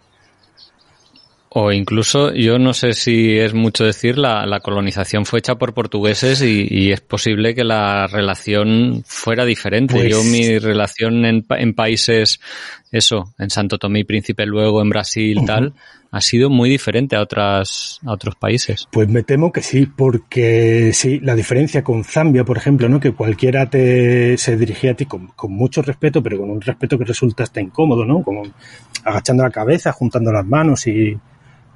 O incluso, yo no sé si es mucho decir, la, la colonización fue hecha por portugueses y, y es posible que la relación fuera diferente. Pues- Yo mi relación en, en países, eso, en Santo Tomé y Príncipe, luego en Brasil, tal, ha sido muy diferente a otras, a otros países. Pues me temo que sí, porque sí, la diferencia con Zambia, por ejemplo, ¿no? Que cualquiera te se dirigía a ti con, con mucho respeto, pero con un respeto que resulta hasta incómodo, ¿no? Como agachando la cabeza, juntando las manos y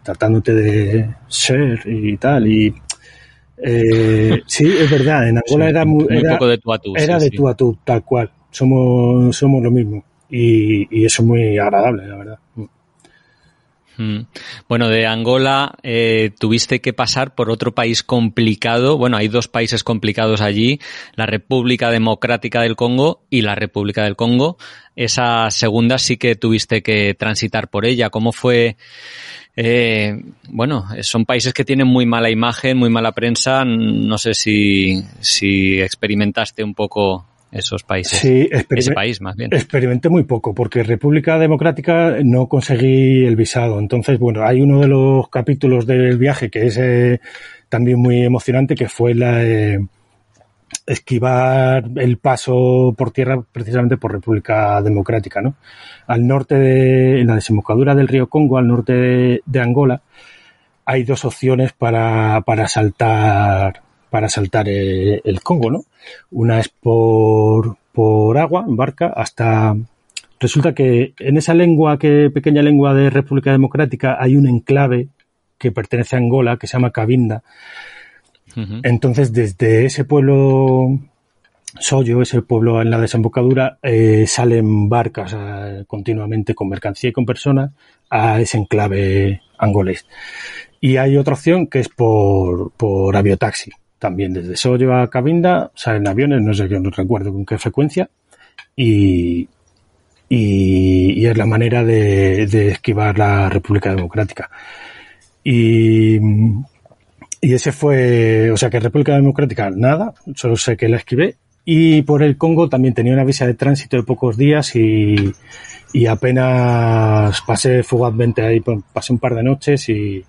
tratándote de ser y tal. Y eh, sí, es verdad, en Angola Sí, era muy, era, poco de tú a tú. era sí, de sí. tú a tú, tal cual. Somos, somos lo mismo. Y, y eso es muy agradable, la verdad. Mm. Bueno, de Angola eh, tuviste que pasar por otro país complicado. Bueno, hay dos países complicados allí, la República Democrática del Congo y la República del Congo. Esa segunda sí que tuviste que transitar por ella. ¿Cómo fue? Eh, bueno, son países que tienen muy mala imagen, muy mala prensa. No sé si, si experimentaste un poco esos países. Sí, ese país más bien. Experimenté muy poco, porque República Democrática no conseguí el visado. Entonces, bueno, hay uno de los capítulos del viaje que es eh, también muy emocionante, que fue la eh, esquivar el paso por tierra precisamente por República Democrática, ¿no? Al norte de, en la desembocadura del río Congo, al norte de, Angola, hay dos opciones para, para saltar para saltar el, el Congo, ¿no? Una es por, por agua, en barca, hasta resulta que en esa lengua, que pequeña lengua de República Democrática, hay un enclave que pertenece a Angola, que se llama Cabinda. Entonces, desde ese pueblo Soyo, ese pueblo en la desembocadura, eh, salen barcas eh, continuamente con mercancía y con personas a ese enclave angolés. Y hay otra opción que es por, por aviotaxi. También desde Soyo a Cabinda salen aviones, no sé, yo no recuerdo con qué frecuencia, y, y, y es la manera de, de esquivar la República Democrática. Y, y ese fue, o sea que República Democrática nada, solo sé que la esquivé. Y por el Congo también tenía una visa de tránsito de pocos días y, y apenas pasé fugazmente ahí, pa- pasé un par de noches y,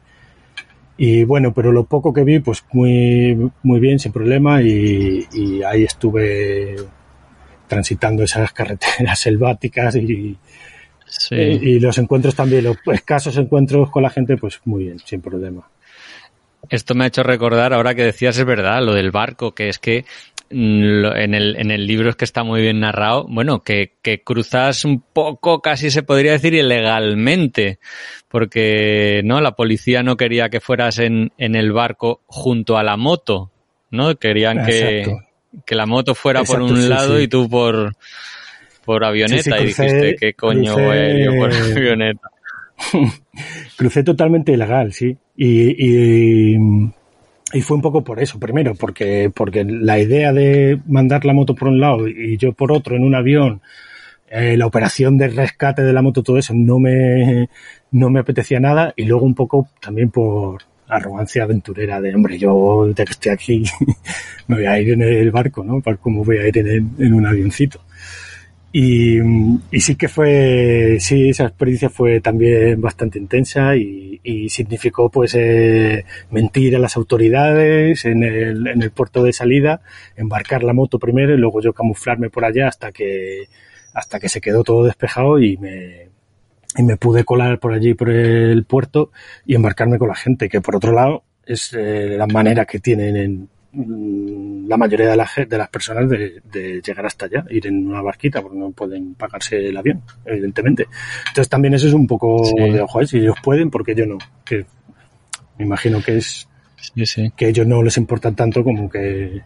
y bueno, pero lo poco que vi, pues muy, muy bien, sin problema y, y ahí estuve transitando esas carreteras selváticas y, Sí. y, y los encuentros también, los escasos encuentros con la gente, pues muy bien, sin problema. Esto me ha hecho recordar, ahora que decías, es verdad, lo del barco, que es que mm, en el, en el libro es que está muy bien narrado, bueno, que, que cruzas un poco, casi se podría decir, ilegalmente, porque no la policía no quería que fueras en, en el barco junto a la moto, ¿no? Querían que, que la moto fuera por un sí, lado sí. y tú por, por avioneta, Sí, y dijiste, ¿qué coño crucé- voy yo por avioneta? Crucé totalmente ilegal, sí. Y, y, y fue un poco por eso, primero, porque, porque la idea de mandar la moto por un lado y yo por otro en un avión, eh, la operación de rescate de la moto, todo eso, no me, no me apetecía nada. Y luego un poco también por arrogancia aventurera de, hombre, yo ya que estoy aquí, me voy a ir en el barco, ¿no? Como voy a ir en un avioncito. Y, sí que fue, sí, esa experiencia fue también bastante intensa y, significó pues eh, mentir a las autoridades en el, en el puerto de salida, embarcar la moto primero y luego yo camuflarme por allá hasta que, hasta que se quedó todo despejado y me, y me pude colar por allí por el puerto y embarcarme con la gente, que por otro lado es eh, la manera que tienen en, la mayoría de, la ge- de las personas de, de llegar hasta allá, ir en una barquita, porque no pueden pagarse el avión, evidentemente. Entonces también eso es un poco Sí. de ojo, ¿eh? si ellos pueden, porque yo no. Que me imagino que es Sí, sí. que a ellos no les importa tanto como que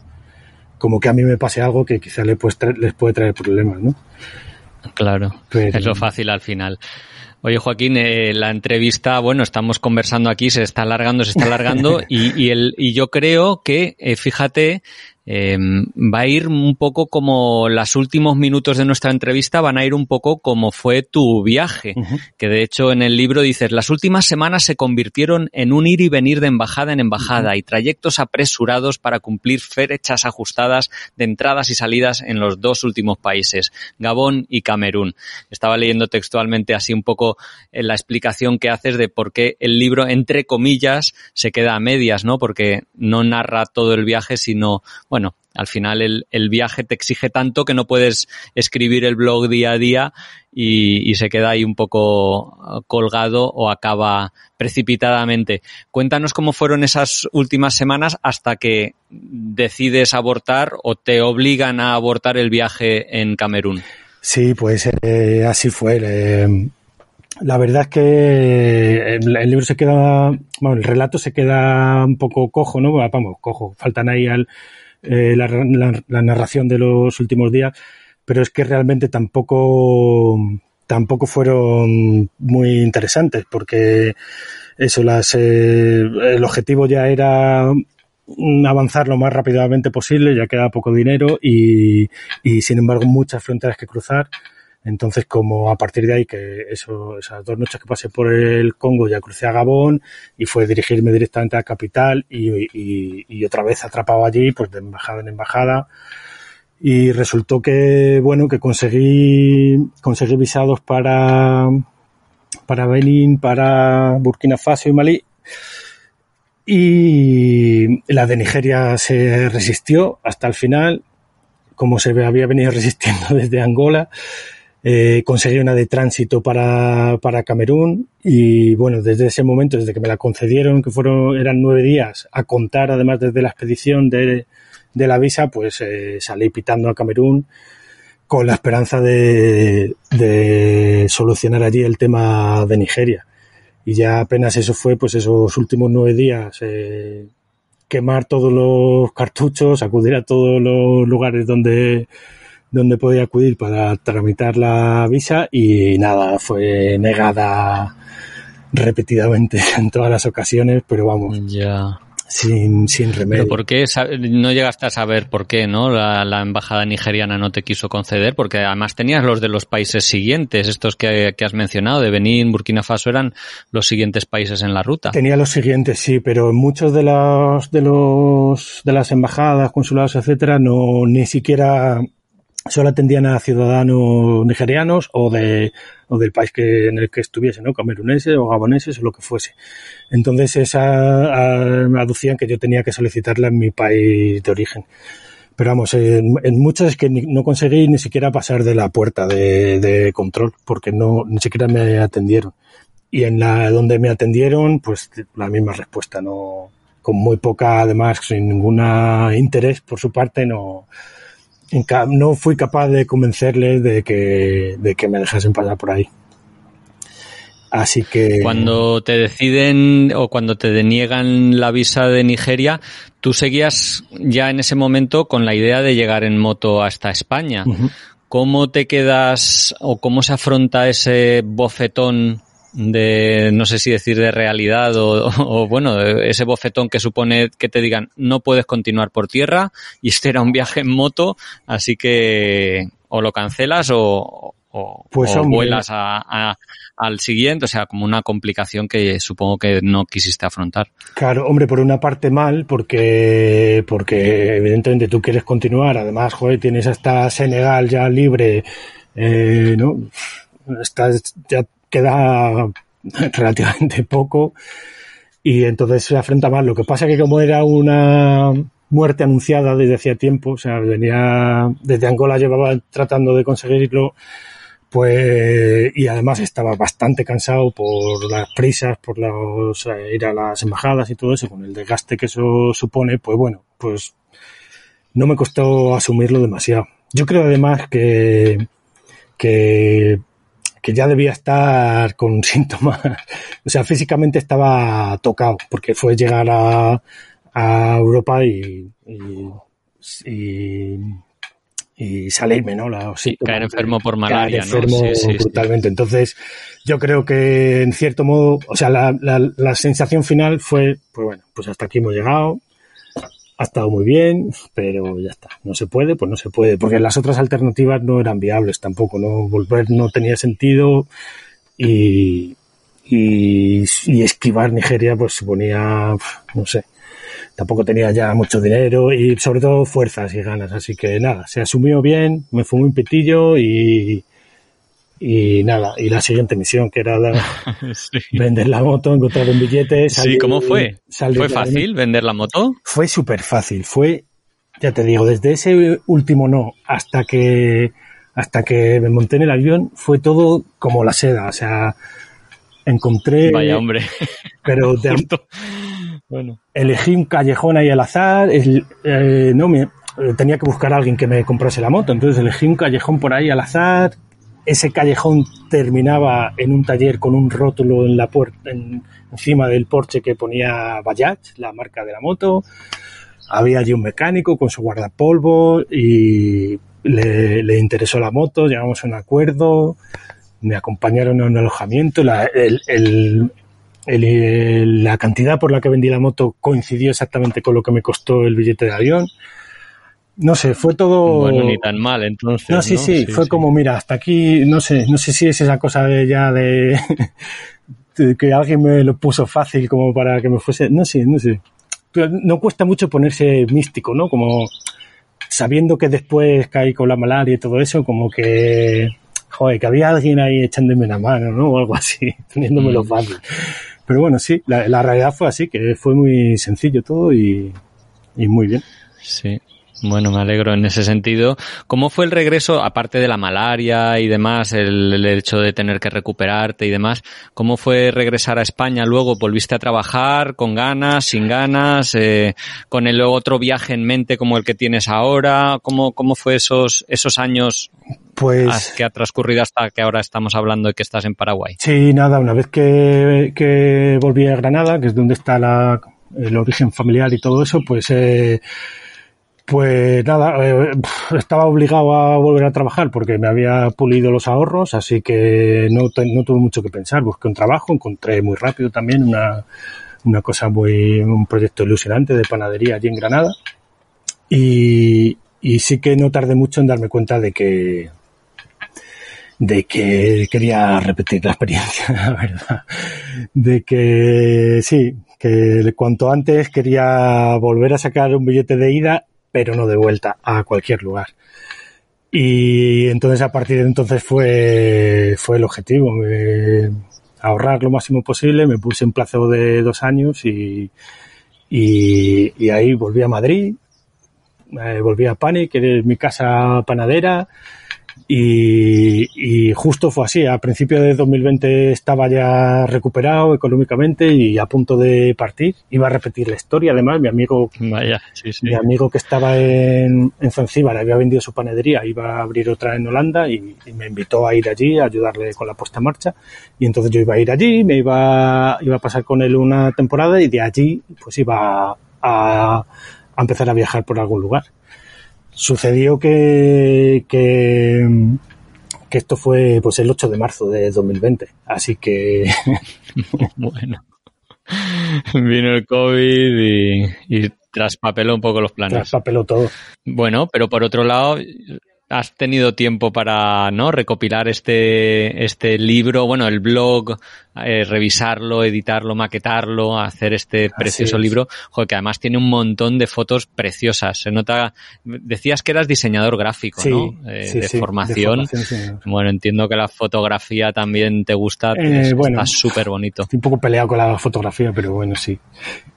como que a mí me pase algo que quizá les puede traer, les puede traer problemas, ¿no? Claro, Pero- es lo fácil al final. Oye, Joaquín, eh, la entrevista, bueno, estamos conversando aquí, se está alargando, se está alargando, y, y, el, y yo creo que, eh, fíjate, eh, va a ir un poco como los últimos minutos de nuestra entrevista van a ir un poco como fue tu viaje, que de hecho en el libro dices, las últimas semanas se convirtieron en un ir y venir de embajada en embajada y trayectos apresurados para cumplir fechas ajustadas de entradas y salidas en los dos últimos países, Gabón y Camerún. Estaba leyendo textualmente así un poco eh, la explicación que haces de por qué el libro, entre comillas, se queda a medias, ¿no? Porque no narra todo el viaje, sino, bueno, al final el, el viaje te exige tanto que no puedes escribir el blog día a día y, se queda ahí un poco uh, colgado o acaba precipitadamente. Cuéntanos cómo fueron esas últimas semanas hasta que decides abortar o te obligan a abortar el viaje en Camerún. Sí, pues eh, así fue. eh, la verdad es que el, el libro se queda, bueno, el relato se queda un poco cojo, ¿no? Vamos, cojo. Faltan ahí al, eh, la, la- narración de los últimos días, pero es que realmente tampoco, tampoco fueron muy interesantes, porque eso, las, eh, el objetivo ya era avanzar lo más rápidamente posible, ya queda poco dinero y sin embargo muchas fronteras que cruzar. Entonces, como a partir de ahí, que eso, esas dos noches que pasé por el Congo ya crucé a Gabón y fue dirigirme directamente a la capital y, otra vez atrapado allí, pues de embajada en embajada. y resultó que, bueno, que conseguí, conseguí visados para, para Benin, para Burkina Faso y Malí. Y la de Nigeria se resistió hasta el final, como se había venido resistiendo desde Angola. Eh, conseguí una de tránsito para, para Camerún y bueno, desde ese momento, desde que me la concedieron, que fueron, eran nueve días, a contar además desde la expedición de, de la visa, pues eh, salí pitando a Camerún con la esperanza de, de solucionar allí el tema de Nigeria. Y ya apenas eso fue, pues esos últimos nueve días, eh, quemar todos los cartuchos, acudir a todos los lugares donde donde podía acudir para tramitar la visa y nada, fue negada repetidamente en todas las ocasiones, pero vamos, Ya. sin, sin remedio. ¿Pero por qué? No llegaste a saber por qué, ¿no? La, la embajada nigeriana no te quiso conceder, porque además tenías los de los países siguientes, estos que, que has mencionado, de Benín, Burkina Faso, eran los siguientes países en la ruta. Tenía los siguientes, sí, pero en muchos de los de los de las embajadas, consulados, etcétera, no ni siquiera solo atendían a ciudadanos nigerianos o de o del país que en el que estuviese, ¿no? Cameruneses o gaboneses o lo que fuese. Entonces esa a- aducían que yo tenía que solicitarla en mi país de origen. Pero vamos, en, muchos es que no conseguí ni siquiera pasar de la puerta de, de control, porque no ni siquiera me atendieron. Y en la donde me atendieron, pues la misma respuesta, no con muy poca, además, sin ningún interés por su parte, no no fui capaz de convencerles de que, de que me dejasen pasar por ahí. Así que Cuando te deciden o cuando te deniegan la visa de Nigeria, tú seguías ya en ese momento con la idea de llegar en moto hasta España. ¿Cómo te quedas o cómo se afronta ese bofetón de, no sé si decir de realidad o, o, bueno, ese bofetón que supone que te digan no puedes continuar por tierra y este era un viaje en moto, así que o lo cancelas o, o, Pues, o vuelas a, a- al siguiente, o sea, como una complicación que supongo que no quisiste afrontar. Claro, hombre, por una parte mal, porque, porque evidentemente tú quieres continuar, además, joder, tienes hasta Senegal ya libre, eh, ¿no? Estás, ya queda relativamente poco y entonces se afronta mal. Lo que pasa que como era una muerte anunciada desde hacía tiempo, o sea, venía desde Angola llevaba tratando de conseguirlo, pues y además estaba bastante cansado por las prisas, por los eh, ir a las embajadas y todo eso, con el desgaste que eso supone, pues bueno, pues no me costó asumirlo demasiado. Yo creo además que que que ya debía estar con síntomas, o sea, físicamente estaba tocado, porque fue llegar a, a Europa y, y, y, y salirme, ¿no? Sí, caer enfermo por caer malaria, ¿no? enfermo Sí, sí, sí. brutalmente. Entonces, yo creo que en cierto modo, o sea, la, la, la sensación final fue, pues bueno, pues hasta aquí hemos llegado, ha estado muy bien, pero ya está. No se puede, pues no se puede, porque las otras alternativas no eran viables tampoco, no volver no tenía sentido y, y, esquivar Nigeria pues suponía, no sé, tampoco tenía ya mucho dinero y sobre todo fuerzas y ganas, así que nada, se asumió bien, me fumé un pitillo y, y nada, y la siguiente misión que era la- Sí. vender la moto, encontrar un billete. Sí, salir- ¿cómo fue? ¿Fue fácil vender la moto? Fue súper fácil, fue, ya te digo, desde ese último no hasta que, hasta que me monté en el avión, fue todo como la seda, o sea, encontré, Vaya hombre. pero de-. Bueno. elegí un callejón ahí al azar, el- eh, no me, eh, tenía que buscar a alguien que me comprase la moto, entonces elegí un callejón por ahí al azar, ese callejón terminaba en un taller con un rótulo en la puerta, en- encima del porche que ponía Bajaj, la marca de la moto, había allí un mecánico con su guardapolvo y le, interesó la moto, llegamos a un acuerdo, me acompañaron a un alojamiento, el- la cantidad por la que vendí la moto coincidió exactamente con lo que me costó el billete de avión. No sé, fue todo... Bueno, ni tan mal, entonces. No, sí, sí, fue como, mira, hasta aquí, no sé, no sé si es esa cosa de ya de, de que alguien me lo puso fácil como para que me fuese, no sé, no sé. Pero no cuesta mucho ponerse místico, ¿no? Como sabiendo que después caí con la malaria y todo eso, como que, joder, que había alguien ahí echándome una mano, ¿no? O algo así, poniéndome los fácil. Pero bueno, sí, la, la realidad fue así, que fue muy sencillo todo y, y muy bien. Sí. Bueno, me alegro en ese sentido. ¿Cómo fue el regreso, aparte de la malaria y demás, el, el, hecho de tener que recuperarte y demás? ¿Cómo fue regresar a España luego? ¿Volviste a trabajar con ganas, sin ganas, eh, con el otro viaje en mente como el que tienes ahora? ¿Cómo, cómo fue esos, esos años Pues que ha transcurrido hasta que ahora estamos hablando de que estás en Paraguay? sí, nada, una vez que, que volví a Granada, que es donde está la, el origen familiar y todo eso, pues eh, pues nada, eh, estaba obligado a volver a trabajar porque me había pulido los ahorros, así que no, no tuve mucho que pensar. Busqué un trabajo, encontré muy rápido también una, una cosa muy, un proyecto ilusionante de panadería allí en Granada. Y, y sí que no tardé mucho en darme cuenta de que, de que quería repetir la experiencia, la verdad. De que sí, que cuanto antes quería volver a sacar un billete de ida, pero no de vuelta a cualquier lugar. Y entonces a partir de entonces fue, fue el objetivo, me- ahorrar lo máximo posible, me puse en plazo de dos años y, y, ahí volví a Madrid, eh, volví a Pani, que es mi casa panadera, y, y justo fue así. A principios de 2020 estaba ya recuperado económicamente y a punto de partir. Iba a repetir la historia. Además, mi amigo, Vaya, sí, sí. mi amigo que estaba en, en Zanzíbar había vendido su panadería, iba a abrir otra en Holanda y, y me invitó a ir allí a ayudarle con la puesta en marcha. Y entonces yo iba a ir allí, me iba, iba a pasar con él una temporada y de allí pues iba a, a empezar a viajar por algún lugar. Sucedió que, que, que esto fue pues el 8 de marzo de 2020. Así que Bueno. Vino el COVID y, y traspapeló un poco los planes. traspapeló todo. Bueno, pero por otro lado, has tenido tiempo para no recopilar este, este libro, bueno, el blog, eh, revisarlo, editarlo, maquetarlo, hacer este precioso es. libro, joder, que además tiene un montón de fotos preciosas. Se nota, decías que eras diseñador gráfico, Sí, ¿no? Eh, sí, de, sí, de formación. Bueno, entiendo que la fotografía también te gusta, Eh, es- bueno. está súper bonito. Estoy un poco peleado con la fotografía, pero bueno, sí.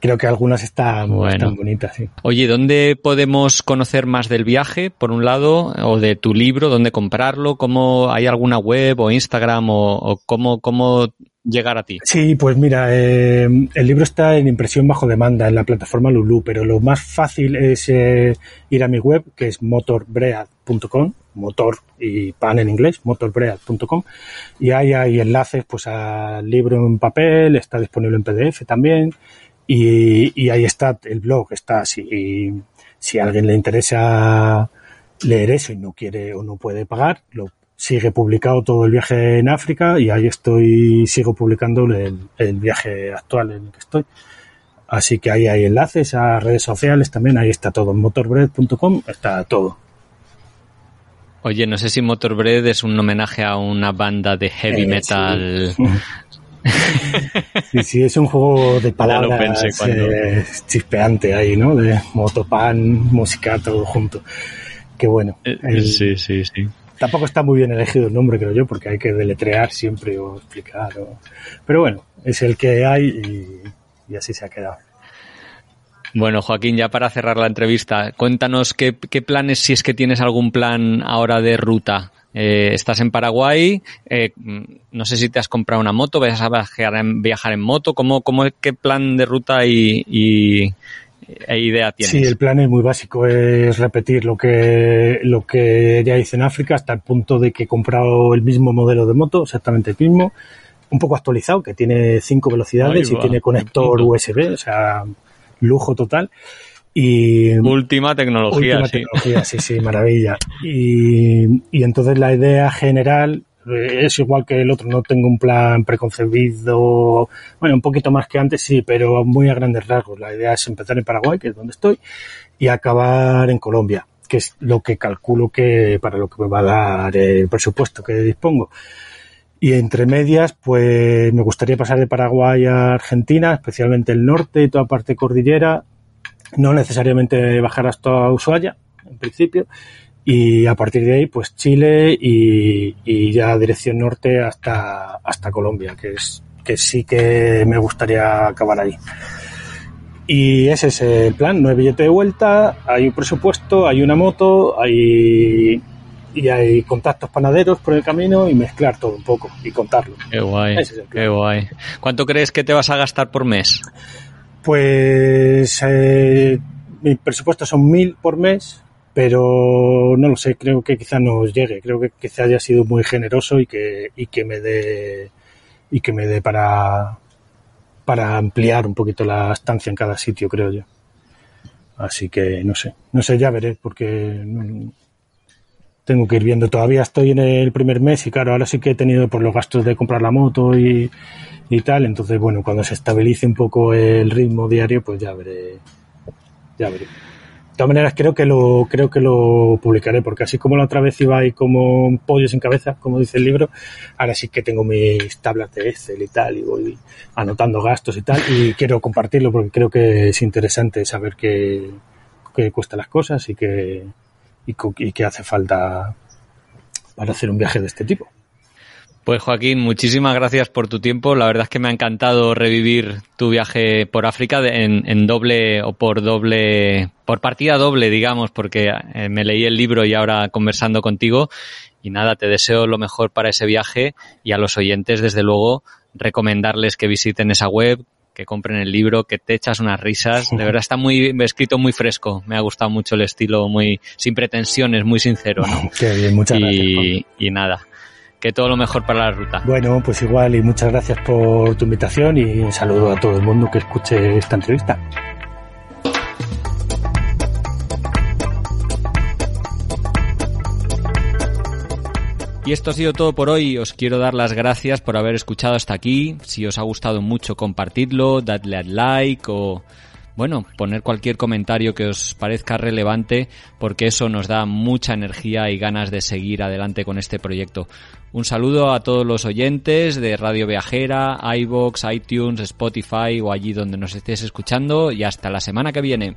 Creo que algunas están, Bueno. están bonitas, sí. Oye, ¿dónde podemos conocer más del viaje, por un lado, o de tu libro, dónde comprarlo? ¿Cómo hay alguna web o Instagram o, cómo, cómo llegar a ti? Sí, pues mira, eh, el libro está en impresión bajo demanda en la plataforma Lulu, pero lo más fácil es eh, ir a mi web, que es motorbread.com, motor y pan en inglés, motorbread.com, y ahí hay enlaces pues al libro en papel, está disponible en PDF también, y, y ahí está el blog, está si, si alguien le interesa leer eso y no quiere o no puede pagar, lo sigue publicado todo el viaje en África y ahí estoy, sigo publicando el, el viaje actual en el que estoy. Así que ahí hay enlaces a redes sociales también, ahí está todo, en motorbread.com está todo. Oye, no sé si Motorbread es un homenaje a una banda de heavy Eh, metal. Sí, sí, es un juego de palabras cuando- eh, chispeante ahí, ¿no? De motopan, música, todo junto. Qué bueno. Eh, El- Sí, sí, sí. Tampoco está muy bien elegido el nombre, creo yo, porque hay que deletrear siempre o explicar. o- Pero bueno, es el que hay y, y así se ha quedado. Bueno, Joaquín, ya para cerrar la entrevista, cuéntanos qué, qué planes, si es que tienes algún plan ahora de ruta. Eh, estás en Paraguay, eh, mm, no sé si te has comprado una moto, vas a viajar en, viajar en moto, ¿cómo, cómo, ¿qué plan de ruta y, y- e idea tienes? Sí, el plan es muy básico, es repetir lo que, lo que ya hice en África hasta el punto de que he comprado el mismo modelo de moto, exactamente el mismo, un poco actualizado, que tiene cinco velocidades y va, tiene conector. USB, o sea, lujo total. Y Última tecnología, última sí. tecnología, sí, sí, maravilla. Y, y entonces la idea general es igual que el otro, no tengo un plan preconcebido, bueno, un poquito más que antes, sí, pero muy a grandes rasgos. La idea es empezar en Paraguay, que es donde estoy, y acabar en Colombia, que es lo que calculo que para lo que me va a dar el presupuesto que dispongo. Y entre medias, pues me gustaría pasar de Paraguay a Argentina, especialmente el norte y toda parte cordillera, no necesariamente bajar hasta Ushuaia, en principio, y a partir de ahí, pues Chile y, y ya dirección norte hasta, hasta Colombia, que es que sí que me gustaría acabar ahí. Y ese es el plan, no hay billete de vuelta, hay un presupuesto, hay una moto, hay y hay contactos panaderos por el camino y mezclar todo un poco y contarlo. Qué guay, es qué guay. ¿Cuánto crees que te vas a gastar por mes? Pues eh, mi presupuesto son mil por mes, pero no lo sé, creo que quizá nos llegue, creo que quizá haya sido muy generoso y que, y que me dé y que me dé para para ampliar un poquito la estancia en cada sitio, creo yo. Así que no sé, no sé, ya veré, porque no- tengo que ir viendo. Todavía estoy en el primer mes y claro, ahora sí que he tenido por los gastos de comprar la moto y, y tal. Entonces, bueno, cuando se estabilice un poco el ritmo diario, pues ya veré. Ya veré. De todas maneras, creo que lo, creo que lo publicaré, porque así como la otra vez iba ahí como pollo sin cabeza, como dice el libro, ahora sí que tengo mis tablas de Excel y tal, y voy anotando gastos y tal, y quiero compartirlo porque creo que es interesante saber qué, qué cuestan las cosas y qué, y qué hace falta para hacer un viaje de este tipo. Pues Joaquín, muchísimas gracias por tu tiempo. La verdad es que me ha encantado revivir tu viaje por África en, en doble o por doble, por partida doble, digamos, porque eh, me leí el libro y ahora conversando contigo. Y nada, te deseo lo mejor para ese viaje y a los oyentes, desde luego, recomendarles que visiten esa web, que compren el libro, que te echas unas risas. De verdad está muy escrito muy fresco. Me ha gustado mucho el estilo, muy sin pretensiones, muy sincero, ¿no? Qué bien, muchas gracias. Juan. y nada, que todo lo mejor para la ruta. Bueno, pues igual y muchas gracias por tu invitación y un saludo a todo el mundo que escuche esta entrevista. Y esto ha sido todo por hoy. Os quiero dar las gracias por haber escuchado hasta aquí. Si os ha gustado mucho, compartidlo, dadle al like o, bueno, poner cualquier comentario que os parezca relevante porque eso nos da mucha energía y ganas de seguir adelante con este proyecto. Un saludo a todos los oyentes de Radio Viajera, iVoox, iTunes, Spotify o allí donde nos estés escuchando y hasta la semana que viene.